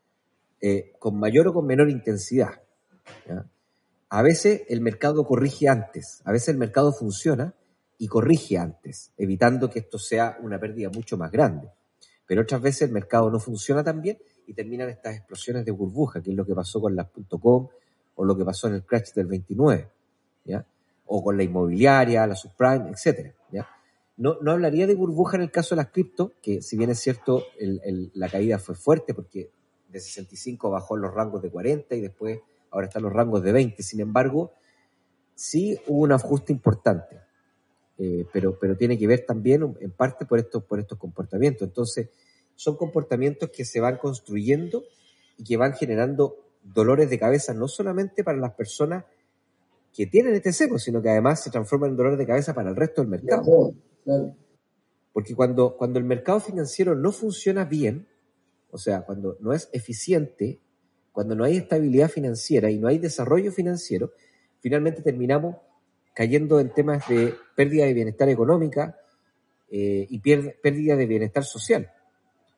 eh, con mayor o con menor intensidad. A veces el mercado corrige antes, a veces el mercado funciona y corrige antes, evitando que esto sea una pérdida mucho más grande. Pero otras veces el mercado no funciona tan bien y terminan estas explosiones de burbuja, que es lo que pasó con las .com o lo que pasó en el crash del 29, ¿ya? o con la inmobiliaria, la subprime, etcétera, ¿ya? No, no hablaría de burbuja en el caso de las cripto, que si bien es cierto, el- la caída fue fuerte porque de 65 bajó los rangos de 40 y después ahora están los rangos de 20. Sin embargo, sí hubo un ajuste importante, eh, pero, pero tiene que ver también en parte por estos, por estos comportamientos. Entonces, son comportamientos que se van construyendo y que van generando dolores de cabeza no solamente para las personas que tienen este seco, sino que además se transforman en dolores de cabeza para el resto del mercado. Porque cuando, cuando el mercado financiero no funciona bien, o sea, cuando no es eficiente, cuando no hay estabilidad financiera y no hay desarrollo financiero, finalmente terminamos cayendo en temas de pérdida de bienestar económica eh, y pérdida de bienestar social.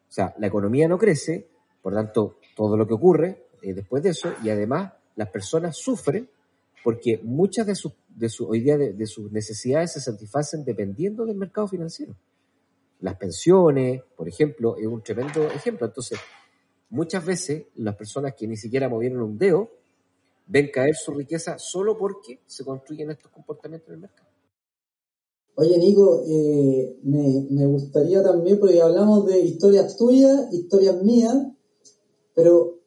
O sea, la economía no crece, por tanto, todo lo que ocurre eh, después de eso, y además las personas sufren porque muchas de sus, de su, hoy día de, de sus necesidades se satisfacen dependiendo del mercado financiero. Las pensiones, por ejemplo, es un tremendo ejemplo. Entonces, muchas veces las personas que ni siquiera movieron un dedo ven caer su riqueza solo porque se construyen estos comportamientos en el mercado. Oye, Nico, eh, me, me gustaría también, porque hablamos de historias tuyas, historias mías, pero,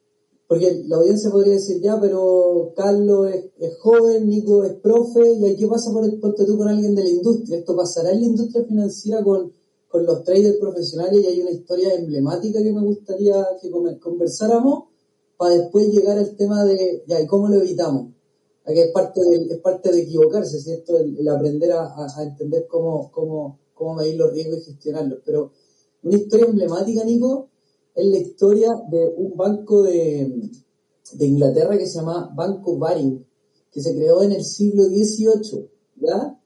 porque la audiencia podría decir, ya, pero Carlos es, joven, Nico es profe, y aquí pasa por el ponte tú con alguien de la industria. Esto pasará en la industria financiera con, con los traders profesionales y hay una historia emblemática que me gustaría que conversáramos para después llegar al tema de, ya, ¿y cómo lo evitamos? Aquí es parte, del, es parte de equivocarse, ¿cierto? El, aprender a, entender cómo, cómo, cómo medir los riesgos y gestionarlos. Pero una historia emblemática, Nico, es la historia de un banco de, de Inglaterra que se llama Banco Baring, que se creó en el siglo XVIII, ¿ya?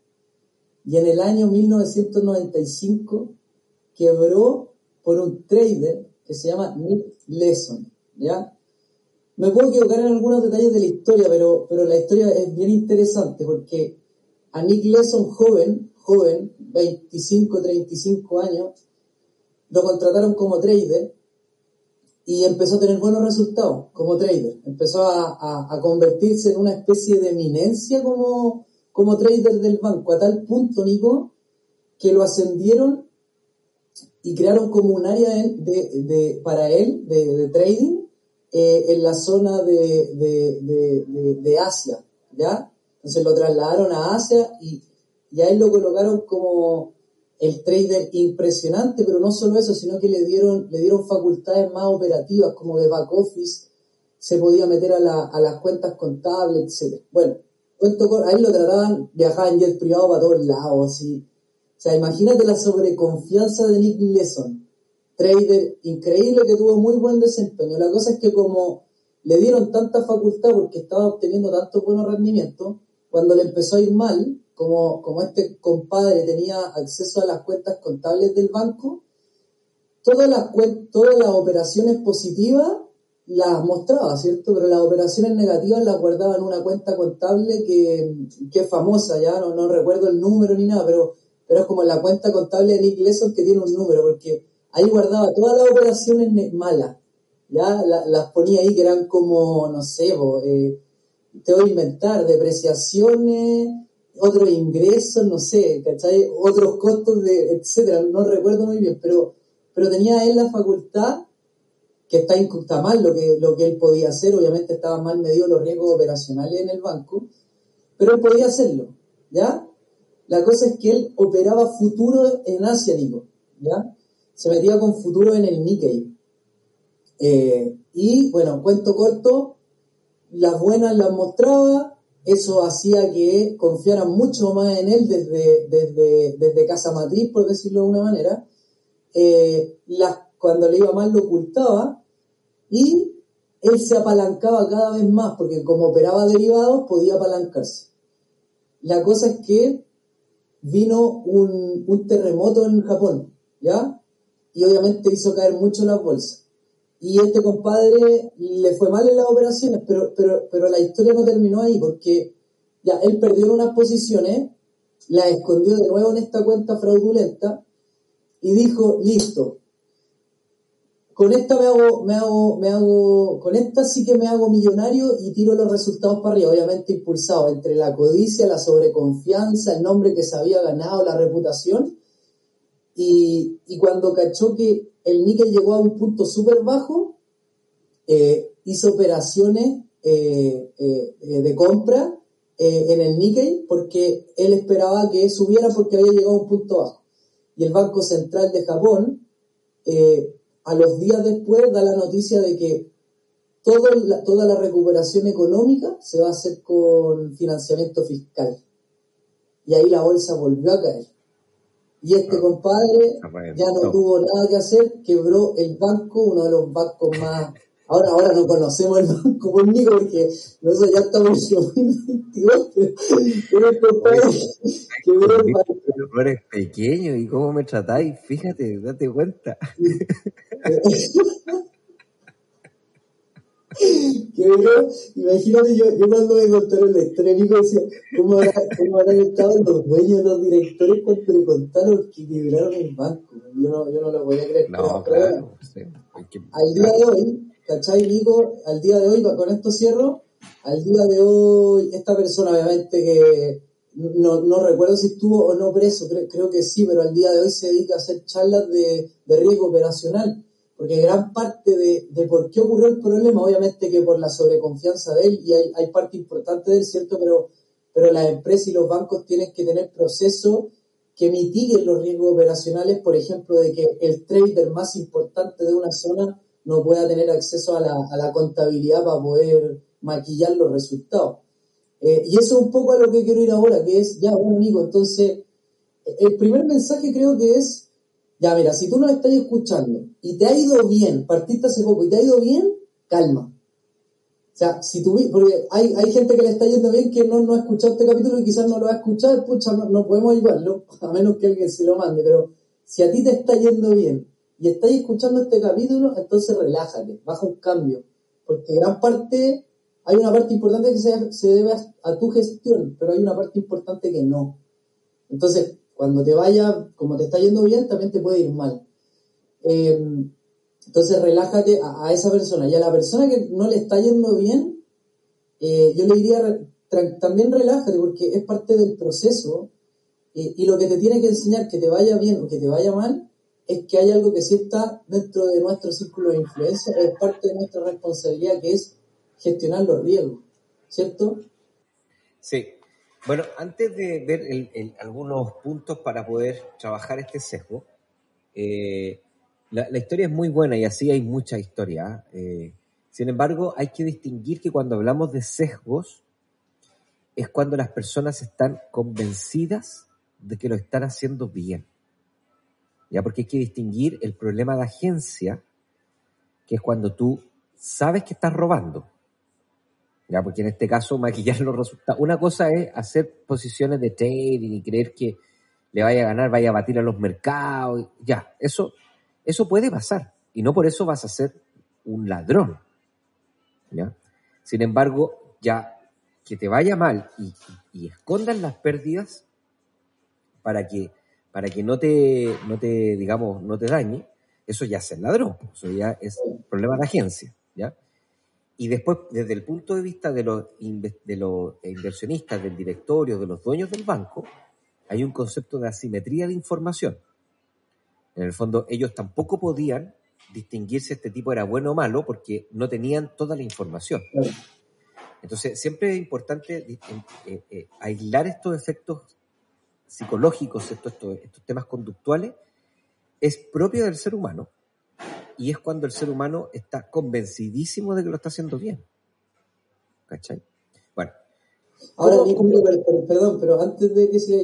Y en el año 1995 quebró por un trader que se llama Nick Leeson, ¿ya? Me puedo equivocar en algunos detalles de la historia, pero, pero la historia es bien interesante porque a Nick Leeson joven, joven, 25, 35 años, lo contrataron como trader y empezó a tener buenos resultados como trader. Empezó a, a- a convertirse en una especie de eminencia como, como trader del banco, a tal punto, Nico, que lo ascendieron y crearon como un área de, de- de- para él de, de trading eh, en la zona de, Asia, ¿ya? Entonces lo trasladaron a Asia y, y a él lo colocaron como el trader impresionante, pero no solo eso, sino que le dieron, le dieron facultades más operativas, como de back office, se podía meter a, la- a las cuentas contables, etc. Bueno, cuento cor- ahí lo trataban, viajaba en jet privado para todos lados, así. O sea, imagínate la sobreconfianza de Nick Leeson, trader increíble que tuvo muy buen desempeño. La cosa es que como le dieron tanta facultad porque estaba obteniendo tantos buenos rendimientos, cuando le empezó a ir mal, como, como este compadre tenía acceso a las cuentas contables del banco, todas las, todas las operaciones positivas las mostraba, ¿cierto? Pero las operaciones negativas las guardaba en una cuenta contable que, que es famosa, ya no, no recuerdo el número ni nada, pero, pero es como la cuenta contable de Nick Leeson que tiene un número, porque ahí guardaba todas las operaciones ne- malas, ya La- las ponía ahí que eran como, no sé, po, eh, te voy a inventar, depreciaciones, otros ingresos, no sé, ¿cachai? Otros costos, de, etcétera, no recuerdo muy bien, pero, pero tenía él la facultad, que está, está mal lo que, lo que él podía hacer, obviamente estaban mal medidos los riesgos operacionales en el banco, pero él podía hacerlo, ¿ya? La cosa es que él operaba futuro en Asia, Nico, ¿ya? Se metía con futuro en el Nikkei. Eh, y, bueno, cuento corto, las buenas las mostraba, eso hacía que confiaran mucho más en él desde, desde, desde casa matriz, por decirlo de una manera. Eh, las, cuando le iba mal lo ocultaba y él se apalancaba cada vez más, porque como operaba derivados podía apalancarse. La cosa es que vino un, un terremoto en Japón, ¿ya? Y obviamente hizo caer mucho las bolsas. Y este compadre le fue mal en las operaciones, pero, pero, pero la historia no terminó ahí, porque ya él perdió unas posiciones, las escondió de nuevo en esta cuenta fraudulenta y dijo, listo, con esta me hago, me hago, me hago, con esta sí que me hago millonario y tiro los resultados para arriba, obviamente impulsado entre la codicia, la sobreconfianza, el nombre que se había ganado, la reputación. Y, y cuando cachó que el níquel llegó a un punto súper bajo, eh, hizo operaciones eh, eh, de compra en el níquel porque él esperaba que subiera porque había llegado a un punto bajo. Y el Banco Central de Japón, eh, a los días después, da la noticia de que todo la- toda la recuperación económica se va a hacer con financiamiento fiscal. Y ahí la bolsa volvió a caer. Y este Ah, compadre ya no tuvo nada que hacer, quebró el banco, uno de los bancos más... Ahora, ahora no conocemos el banco conmigo porque nosotros ya estamos en 2022, pero, pero compadre quebró el banco. errores pequeños y cómo me tratáis, fíjate, date cuenta. quebró, imagínate yo, yo cuando me contaron la historia, Nico decía, ¿cómo, habrá, ¿cómo habrán estado los dueños, los directores cuando le contaron que quebraron el banco? Yo no, yo no lo podía creer. No, pero- pero claro. sí, que- al día de hoy, ¿cachai, Nico? Al día de hoy, con esto cierro, al día de hoy, esta persona obviamente que no, no recuerdo si estuvo o no preso, creo, creo que sí, pero al día de hoy se dedica a hacer charlas de, de riesgo operacional, porque gran parte de, de, por qué ocurrió el problema, obviamente que por la sobreconfianza de él, y hay, hay parte importante de él, ¿cierto? Pero, pero las empresas y los bancos tienen que tener procesos que mitiguen los riesgos operacionales, por ejemplo, de que el trader más importante de una zona no pueda tener acceso a la, a la contabilidad para poder maquillar los resultados. Eh, y eso es un poco a lo que quiero ir ahora, que es, ya, bueno, amigo, entonces, el primer mensaje creo que es, ya, mira, si tú nos estás escuchando y te ha ido bien, partiste hace poco y te ha ido bien, calma. O sea, si tú, porque hay, hay gente que le está yendo bien que no, no ha escuchado este capítulo y quizás no lo ha escuchado, pucha, no, no podemos ayudarlo, a menos que alguien se lo mande, pero si a ti te está yendo bien y estás escuchando este capítulo, entonces relájate, baja un cambio, porque gran parte hay una parte importante que se, debe a, tu gestión, pero hay una parte importante que no. Entonces, cuando te vaya, como te está yendo bien, también te puede ir mal. Eh, entonces, relájate a, esa persona. Y a la persona que no le está yendo bien, eh, yo le diría también relájate, porque es parte del proceso. y lo que te tiene que enseñar, que te vaya bien o que te vaya mal, es que hay algo que sí está dentro de nuestro círculo de influencia, es parte de nuestra responsabilidad, que es gestionar los riesgos, ¿cierto? Sí. Bueno, antes de ver algunos puntos para poder trabajar este sesgo, eh, la, historia es muy buena y así hay mucha historia. Eh, sin embargo, hay que distinguir que cuando hablamos de sesgos es cuando las personas están convencidas de que lo están haciendo bien. ¿Ya? Porque hay que distinguir el problema de agencia, que es cuando tú sabes que estás robando, ¿ya? Porque en este caso maquillar los resultados. Una cosa es hacer posiciones de trading y creer que le vaya a ganar, vaya a batir a los mercados, ya, eso, eso puede pasar. Y no por eso vas a ser un ladrón. ¿ya? Sin embargo, ya que te vaya mal y, y, escondas las pérdidas para que, para que no te, no te, digamos, no te dañe, eso ya es el ladrón, eso ya es problema de agencia, ¿ya? Y después, desde el punto de vista de los, de los inversionistas, del directorio, de los dueños del banco, hay un concepto de asimetría de información. En el fondo, ellos tampoco podían distinguir si este tipo era bueno o malo porque no tenían toda la información. Entonces, siempre es importante eh, eh, aislar estos efectos psicológicos, estos, estos temas conductuales, es propio del ser humano y es cuando el ser humano está convencidísimo de que lo está haciendo bien. ¿Cachai? Bueno. Ahora, perdón, pero antes de que siga,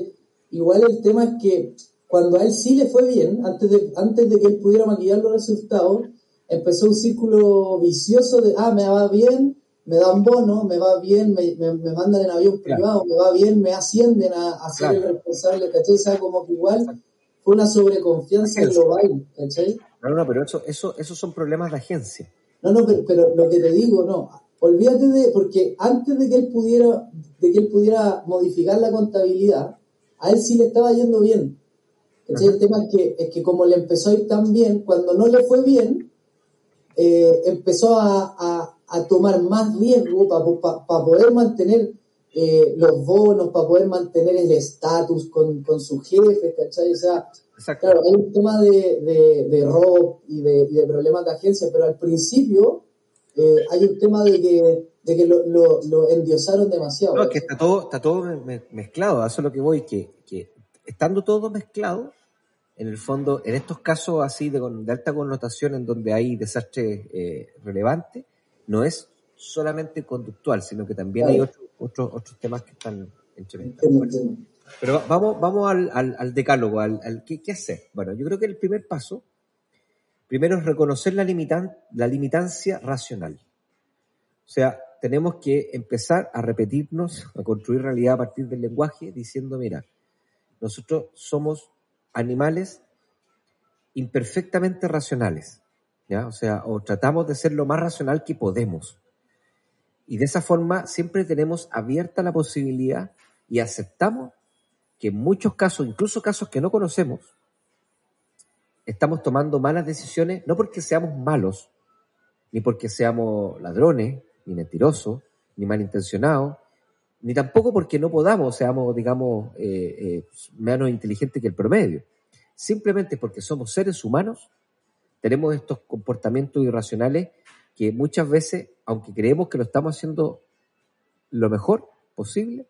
igual el tema es que cuando a él sí le fue bien, antes de, antes de que él pudiera maquillar los resultados, empezó un círculo vicioso de, ah, me va bien, me dan bono, me va bien, me, me, mandan en avión privado, me va bien, me ascienden a, ser el responsable, ¿cachai? O sea, como que igual fue una sobreconfianza global, ¿cachai? No, no, pero eso, eso, esos son problemas de agencia. No, no, pero, lo que te digo, no. Olvídate de, porque antes de que él pudiera, de que él pudiera modificar la contabilidad, a él sí le estaba yendo bien. El tema es que, es que como le empezó a ir tan bien, cuando no le fue bien, eh, empezó a, tomar más riesgo para poder mantener eh, los bonos, para poder mantener el estatus con, con su jefe, ¿cachai? O sea, Claro, hay un tema de, de, robo y de, y de, problemas de agencia, pero al principio eh, hay un tema de que, de que lo, lo, endiosaron demasiado. No, es que está todo, está todo mezclado, eso es lo que voy, que, que estando todo mezclado, en el fondo, en estos casos así de, de alta connotación en donde hay desastres eh, relevantes, no es solamente conductual, sino que también hay otros otros otros temas que están entremezclados. Pero vamos, vamos al, al, decálogo, al, al ¿qué, hacer. Bueno, yo creo que el primer paso, primero es reconocer la, limitan, la limitancia racional. O sea, tenemos que empezar a repetirnos, a construir realidad a partir del lenguaje, diciendo, mira, nosotros somos animales imperfectamente racionales, O sea, tratamos de ser lo más racional que podemos. Y de esa forma siempre tenemos abierta la posibilidad y aceptamos que en muchos casos, incluso casos que no conocemos, estamos tomando malas decisiones, no porque seamos malos, ni porque seamos ladrones, ni mentirosos, ni malintencionados, ni tampoco porque no podamos, seamos, digamos, eh, eh, menos inteligentes que el promedio. Simplemente porque somos seres humanos, tenemos estos comportamientos irracionales que muchas veces, aunque creemos que lo estamos haciendo lo mejor posible,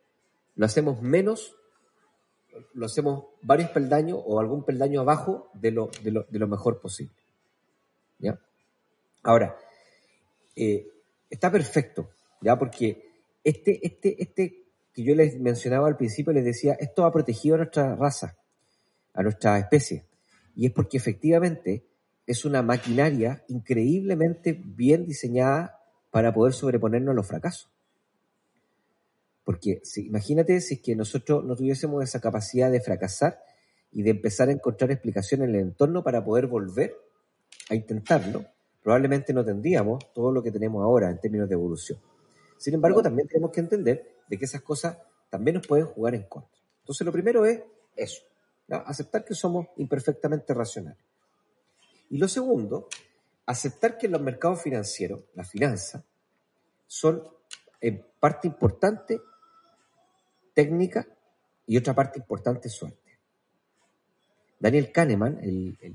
lo hacemos menos, lo hacemos varios peldaños o algún peldaño abajo de lo, de lo, mejor posible. ¿Ya? Ahora, eh, está perfecto, ¿ya? Porque este, este, este que yo les mencionaba al principio, les decía, esto ha protegido a nuestra raza, a nuestra especie. Y es porque efectivamente es una maquinaria increíblemente bien diseñada para poder sobreponernos a los fracasos. Porque si, imagínate si es que nosotros no tuviésemos esa capacidad de fracasar y de empezar a encontrar explicación en el entorno para poder volver a intentarlo, probablemente no tendríamos todo lo que tenemos ahora en términos de evolución. Sin embargo, también tenemos que entender de que esas cosas también nos pueden jugar en contra. Entonces, lo primero es eso, aceptar que somos imperfectamente racionales. Y lo segundo, aceptar que los mercados financieros, la finanza, son en parte importante técnica y otra parte importante suerte. Daniel Kahneman,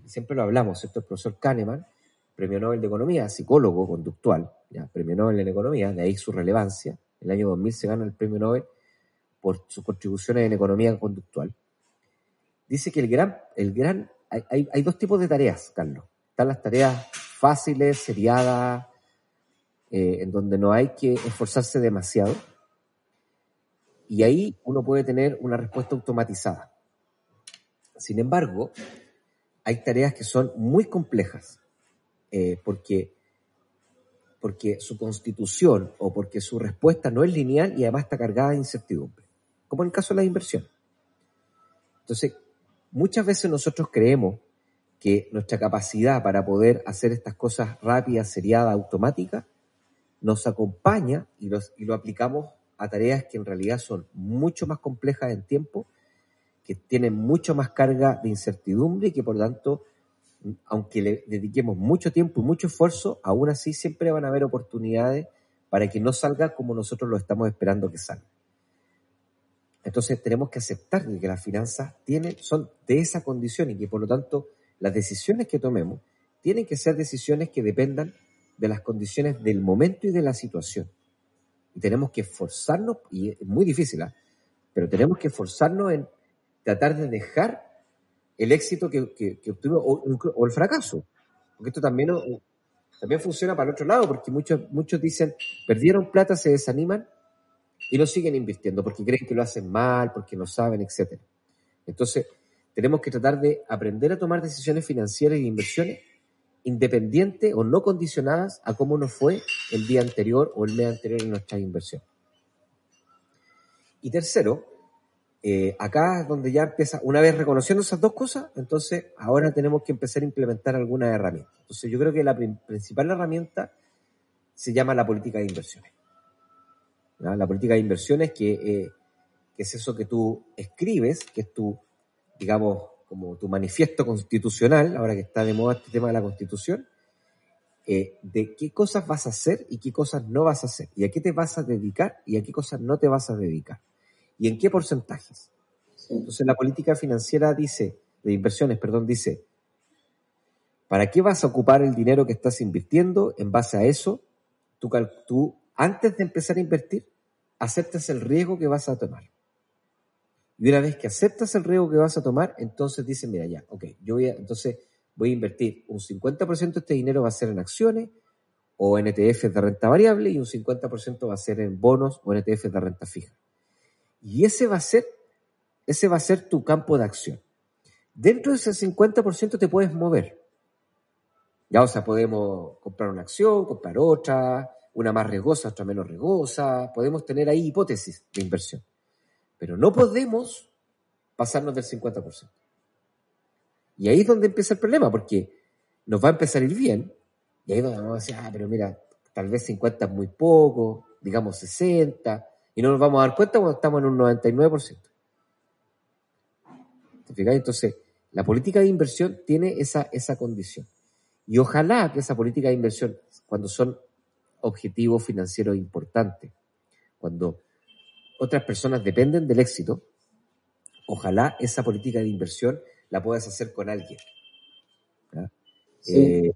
siempre lo hablamos, ¿cierto? El profesor Kahneman, premio Nobel de Economía, psicólogo conductual, ¿ya? premio Nobel en Economía, de ahí su relevancia. En el año 2000 se gana el premio Nobel por sus contribuciones en economía conductual. Dice que el gran, el gran, hay, hay- dos tipos de tareas, Carlos. Están las tareas fáciles, seriadas, eh, en donde no hay que esforzarse demasiado. Y ahí uno puede tener una respuesta automatizada. Sin embargo, hay tareas que son muy complejas, eh, porque, porque su constitución o porque su respuesta no es lineal y además está cargada de incertidumbre, como en el caso de la inversión. Entonces, muchas veces nosotros creemos que nuestra capacidad para poder hacer estas cosas rápidas, seriadas, automáticas, nos acompaña y, los- y lo aplicamos a tareas que en realidad son mucho más complejas en tiempo, que tienen mucho más carga de incertidumbre y que por tanto, aunque le dediquemos mucho tiempo y mucho esfuerzo, aún así siempre van a haber oportunidades para que no salga como nosotros lo estamos esperando que salga. Entonces tenemos que aceptar que las finanzas tienen, son de esa condición y que por lo tanto las decisiones que tomemos tienen que ser decisiones que dependan de las condiciones del momento y de la situación. Y tenemos que esforzarnos, y es muy difícil, ¿ah? pero tenemos que esforzarnos en tratar de dejar el éxito que, que, que obtuvimos o, o el fracaso. Porque esto también, también funciona para el otro lado, porque muchos, muchos dicen, perdieron plata, se desaniman y no siguen invirtiendo porque creen que lo hacen mal, porque no saben, etc. Entonces, tenemos que tratar de aprender a tomar decisiones financieras y inversiones independientes o no condicionadas a cómo nos fue el día anterior o el mes anterior en nuestra inversión. Y tercero, eh, acá es donde ya empieza, una vez reconociendo esas dos cosas, entonces ahora tenemos que empezar a implementar algunas herramientas. Entonces yo creo que la prin- principal herramienta se llama la política de inversiones. La política de inversiones que, eh, que es eso que tú escribes, que es tu, digamos, como tu manifiesto constitucional, ahora que está de moda este tema de la constitución, eh, de qué cosas vas a hacer y qué cosas no vas a hacer, y a qué te vas a dedicar y a qué cosas no te vas a dedicar, y en qué porcentajes. Sí. Entonces la política financiera dice, de inversiones, perdón, dice, ¿para qué vas a ocupar el dinero que estás invirtiendo? En base a eso, tú, tú antes de empezar a invertir, aceptas el riesgo que vas a tomar. Y una vez que aceptas el riesgo que vas a tomar, entonces dices, mira, ya, ok, yo voy a, entonces voy a invertir un 50% de este dinero va a ser en acciones o en de renta variable y un 50% va a ser en bonos o en de renta fija. Y ese va a ser, ese va a ser tu campo de acción. Dentro de ese 50% te puedes mover. Ya, o sea, podemos comprar una acción, comprar otra, una más riesgosa, otra menos riesgosa. Podemos tener ahí hipótesis de inversión. Pero no podemos pasarnos del 50%. Y ahí es donde empieza el problema, porque nos va a empezar a ir bien, y ahí es donde vamos a decir, ah, pero mira, tal vez 50 es muy poco, digamos 60, y no nos vamos a dar cuenta cuando estamos en un 99%. ¿Te fijas? Entonces, la política de inversión tiene esa, esa condición. Y ojalá que esa política de inversión, cuando son objetivos financieros importantes, cuando otras personas dependen del éxito, ojalá esa política de inversión la puedas hacer con alguien. eh,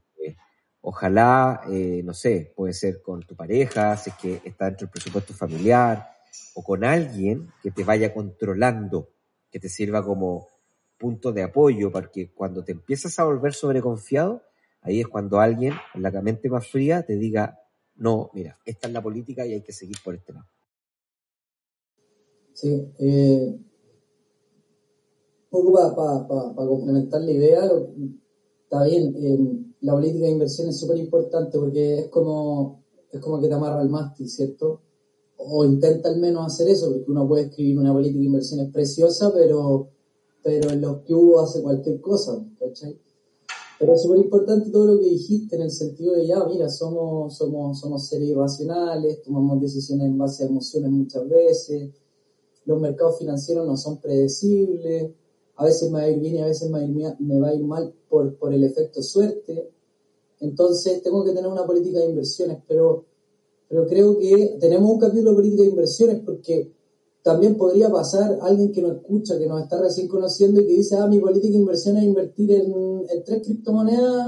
ojalá, eh, no sé, puede ser con tu pareja, si es que está dentro del presupuesto familiar, o con alguien que te vaya controlando, que te sirva como punto de apoyo, porque cuando te empiezas a volver sobreconfiado, ahí es cuando alguien, en la mente más fría, te diga, no, mira, esta es la política y hay que seguir por este lado. Sí, eh, un poco para complementar la idea, está bien, eh, la política de inversión es súper importante porque es como, es como que te amarra al mástil, ¿cierto? O intenta al menos hacer eso, porque uno puede escribir una política de inversiones preciosa, pero, pero en los que hubo hace cualquier cosa, ¿cachai? Pero es súper importante todo lo que dijiste en el sentido de ya, mira, somos, somos, somos seres irracionales, tomamos decisiones en base a emociones muchas veces, los mercados financieros no son predecibles, a veces me va a ir bien y a veces me va a ir, me va a ir mal por, por el efecto suerte. Entonces tengo que tener una política de inversiones, pero, pero creo que tenemos un capítulo de política de inversiones porque también podría pasar alguien que nos escucha, que nos está recién conociendo y que dice, ah, mi política de inversión es invertir en, tres criptomonedas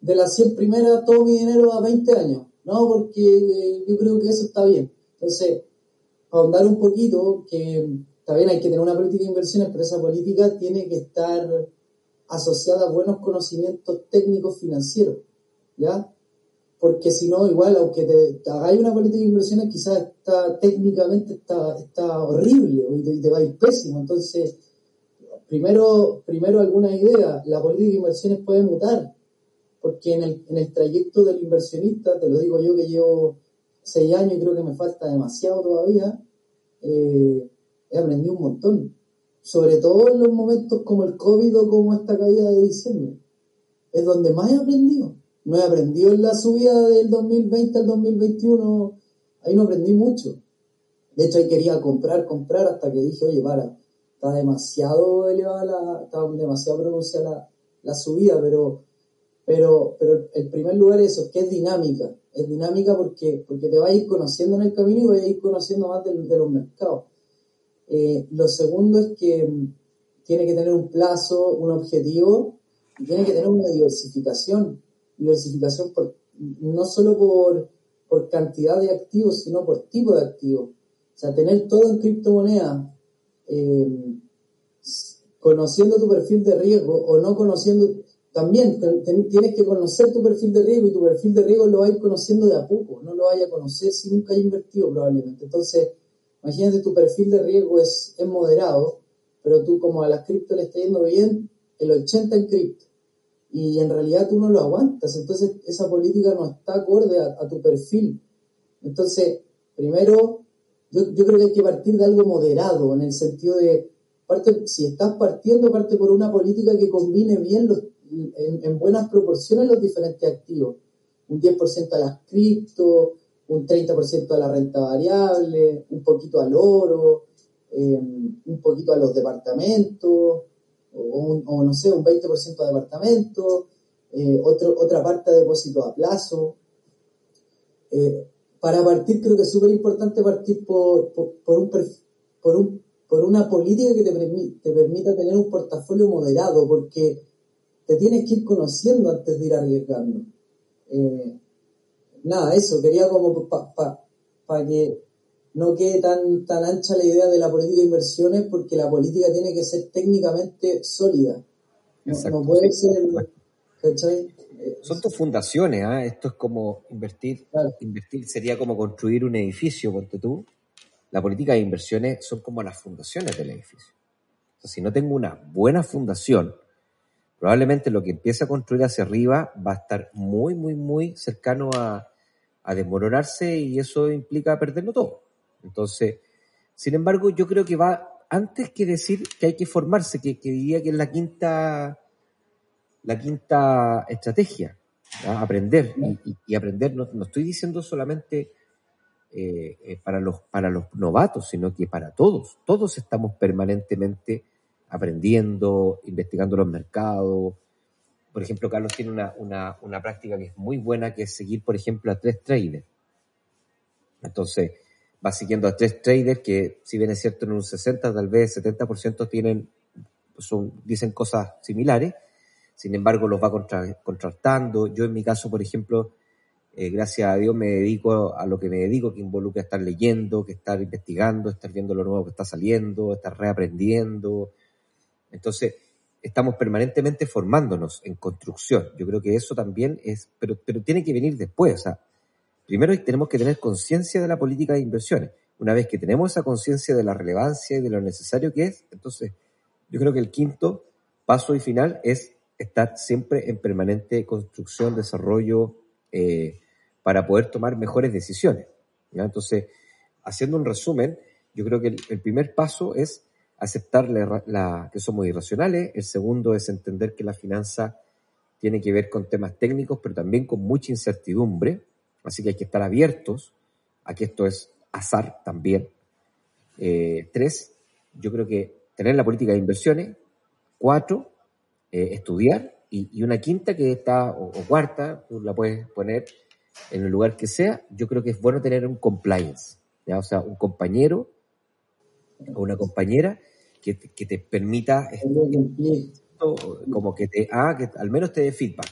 de las 100 primeras todo mi dinero a 20 años. No, porque eh, yo creo que eso está bien. Entonces, ahondar un poquito, que bien, hay que tener una política de inversiones, pero esa política tiene que estar asociada a buenos conocimientos técnicos financieros, ¿ya? Porque si no, igual, aunque te, te hagáis una política de inversiones, quizás está, técnicamente está, está horrible y te, te va a ir pésimo. Entonces, primero, primero alguna idea, la política de inversiones puede mutar, porque en el, en el trayecto del inversionista, te lo digo yo que llevo seis años y creo que me falta demasiado todavía, eh, he aprendido un montón. Sobre todo en los momentos como el COVID o como esta caída de diciembre. Es donde más he aprendido. No he aprendido en la subida del 2020 al 2021, ahí no aprendí mucho. De hecho, ahí quería comprar, comprar, hasta que dije, oye, para, está demasiado elevada la, está demasiado pronunciada la, la subida, pero, pero, pero el primer lugar es eso, que es dinámica. Es dinámica porque, porque te vas a ir conociendo en el camino y vas a ir conociendo más de, los mercados. Eh, lo segundo es que mm, tiene que tener un plazo, un objetivo, y tiene que tener una diversificación. Diversificación por, no solo por, cantidad de activos, sino por tipo de activos. O sea, tener todo en criptomonedas, eh, conociendo tu perfil de riesgo o no conociendo, también tienes que conocer tu perfil de riesgo y tu perfil de riesgo lo vas a ir conociendo de a poco, no lo vayas a conocer si nunca has invertido probablemente. Entonces, imagínate tu perfil de riesgo es, es moderado, pero tú como a las cripto le está yendo bien, el 80 en cripto. Y en realidad tú no lo aguantas, entonces esa política no está acorde a, tu perfil. Entonces, primero, yo, yo creo que hay que partir de algo moderado, en el sentido de, parte, si estás partiendo, parte por una política que combine bien los, en, en buenas proporciones los diferentes activos. Un 10% a las cripto, un 30% a la renta variable, un poquito al oro, eh, un poquito a los departamentos, o, un- no sé, un 20% a departamentos, eh, otro, otra parte a depósito a plazo. Eh, para partir creo que es súper importante partir por, por, por un, por, un, por una política que te, te permita tener un portafolio moderado, porque te tienes que ir conociendo antes de ir arriesgando. Eh, nada, eso, quería como para pa, pa que no quede tan, tan ancha la idea de la política de inversiones, porque la política tiene que ser técnicamente sólida. Exacto, no puede ser. ¿cachai? Eh, Son tus fundaciones, ¿ah? Esto es como invertir. Claro. Invertir sería como construir un edificio, ponte tú. La política de inversiones son como las fundaciones del edificio. O sea, si no tengo una buena fundación, probablemente lo que empiece a construir hacia arriba va a estar muy, muy, muy cercano a, a desmoronarse y eso implica perderlo todo. Entonces, sin embargo, yo creo que va, antes que decir que hay que formarse, que, diría que es la quinta, la quinta estrategia, aprender. Y, aprender, no, no estoy diciendo solamente eh, eh, para, los, para los novatos, sino que para todos. Todos estamos permanentemente aprendiendo, investigando los mercados. Por ejemplo, Carlos tiene una, una, una práctica que es muy buena, que es seguir, por ejemplo, a tres traders. Entonces, va siguiendo a tres traders que, si bien es cierto, en un 60, tal vez 70% tienen, son, dicen cosas similares, sin embargo los va contra, contrastando. Yo en mi caso, por ejemplo, eh, gracias a Dios me dedico a lo que me dedico, que involucra estar leyendo, que estar investigando, estar viendo lo nuevo que está saliendo, estar reaprendiendo. Entonces, estamos permanentemente formándonos en construcción. Yo creo que eso también es, pero, pero tiene que venir después. O sea, primero tenemos que tener conciencia de la política de inversiones. Una vez que tenemos esa conciencia de la relevancia y de lo necesario que es, entonces yo creo que el quinto paso y final es estar siempre en permanente construcción, desarrollo, eh, para poder tomar mejores decisiones. Entonces, haciendo un resumen, yo creo que el, primer paso es aceptar la, que somos irracionales, el segundo es entender que la finanza tiene que ver con temas técnicos, pero también con mucha incertidumbre, así que hay que estar abiertos a que esto es azar también. Eh, tres, yo creo que tener la política de inversiones. Cuatro, eh, estudiar. Y, una quinta que está, o, cuarta, tú la puedes poner en el lugar que sea, yo creo que es bueno tener un compliance, ¿ya? o sea, un compañero o una compañera que, que te permita como que te ah, que al menos te dé feedback.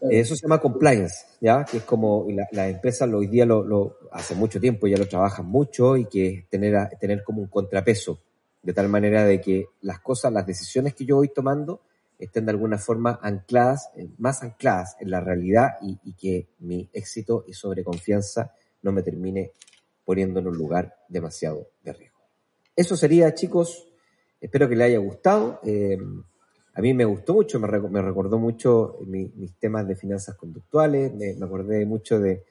Eso se llama compliance, ¿ya? Que es como las la empresas hoy día lo, hace mucho tiempo ya lo trabajan mucho y que es tener, tener como un contrapeso, de tal manera de que las cosas, las decisiones que yo voy tomando estén de alguna forma ancladas, eh, más ancladas en la realidad y, y que mi éxito y sobreconfianza no me termine poniendo en un lugar demasiado de riesgo. Eso sería, chicos, espero que les haya gustado. Eh, a mí me gustó mucho, me, recordó mucho mis temas de finanzas conductuales, me, acordé mucho de,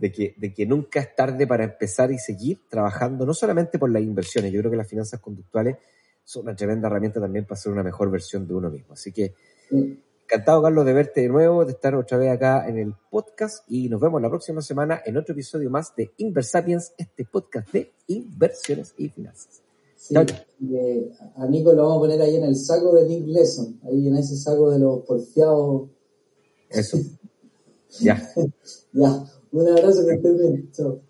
que, de que nunca es tarde para empezar y seguir trabajando, no solamente por las inversiones, yo creo que las finanzas conductuales son una tremenda herramienta también para ser una mejor versión de uno mismo. Así que encantado, Carlos, de verte de nuevo, de estar otra vez acá en el podcast y nos vemos la próxima semana en otro episodio más de Inversapiens, este podcast de inversiones y finanzas. Sí, a Nico lo vamos a poner ahí en el saco de Nick Lesson, ahí en ese saco de los porfiados. Eso. ya. ya. Un abrazo que estén bien. Chao.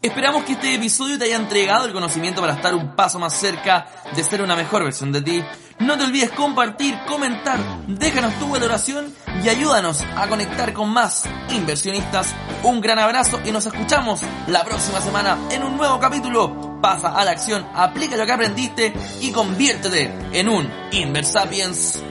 Esperamos que este episodio te haya entregado el conocimiento para estar un paso más cerca de ser una mejor versión de ti. No te olvides compartir, comentar, déjanos tu valoración y ayúdanos a conectar con más inversionistas. Un gran abrazo y nos escuchamos la próxima semana en un nuevo capítulo. Pasa a la acción, aplica lo que aprendiste y conviértete en un Inversapiens.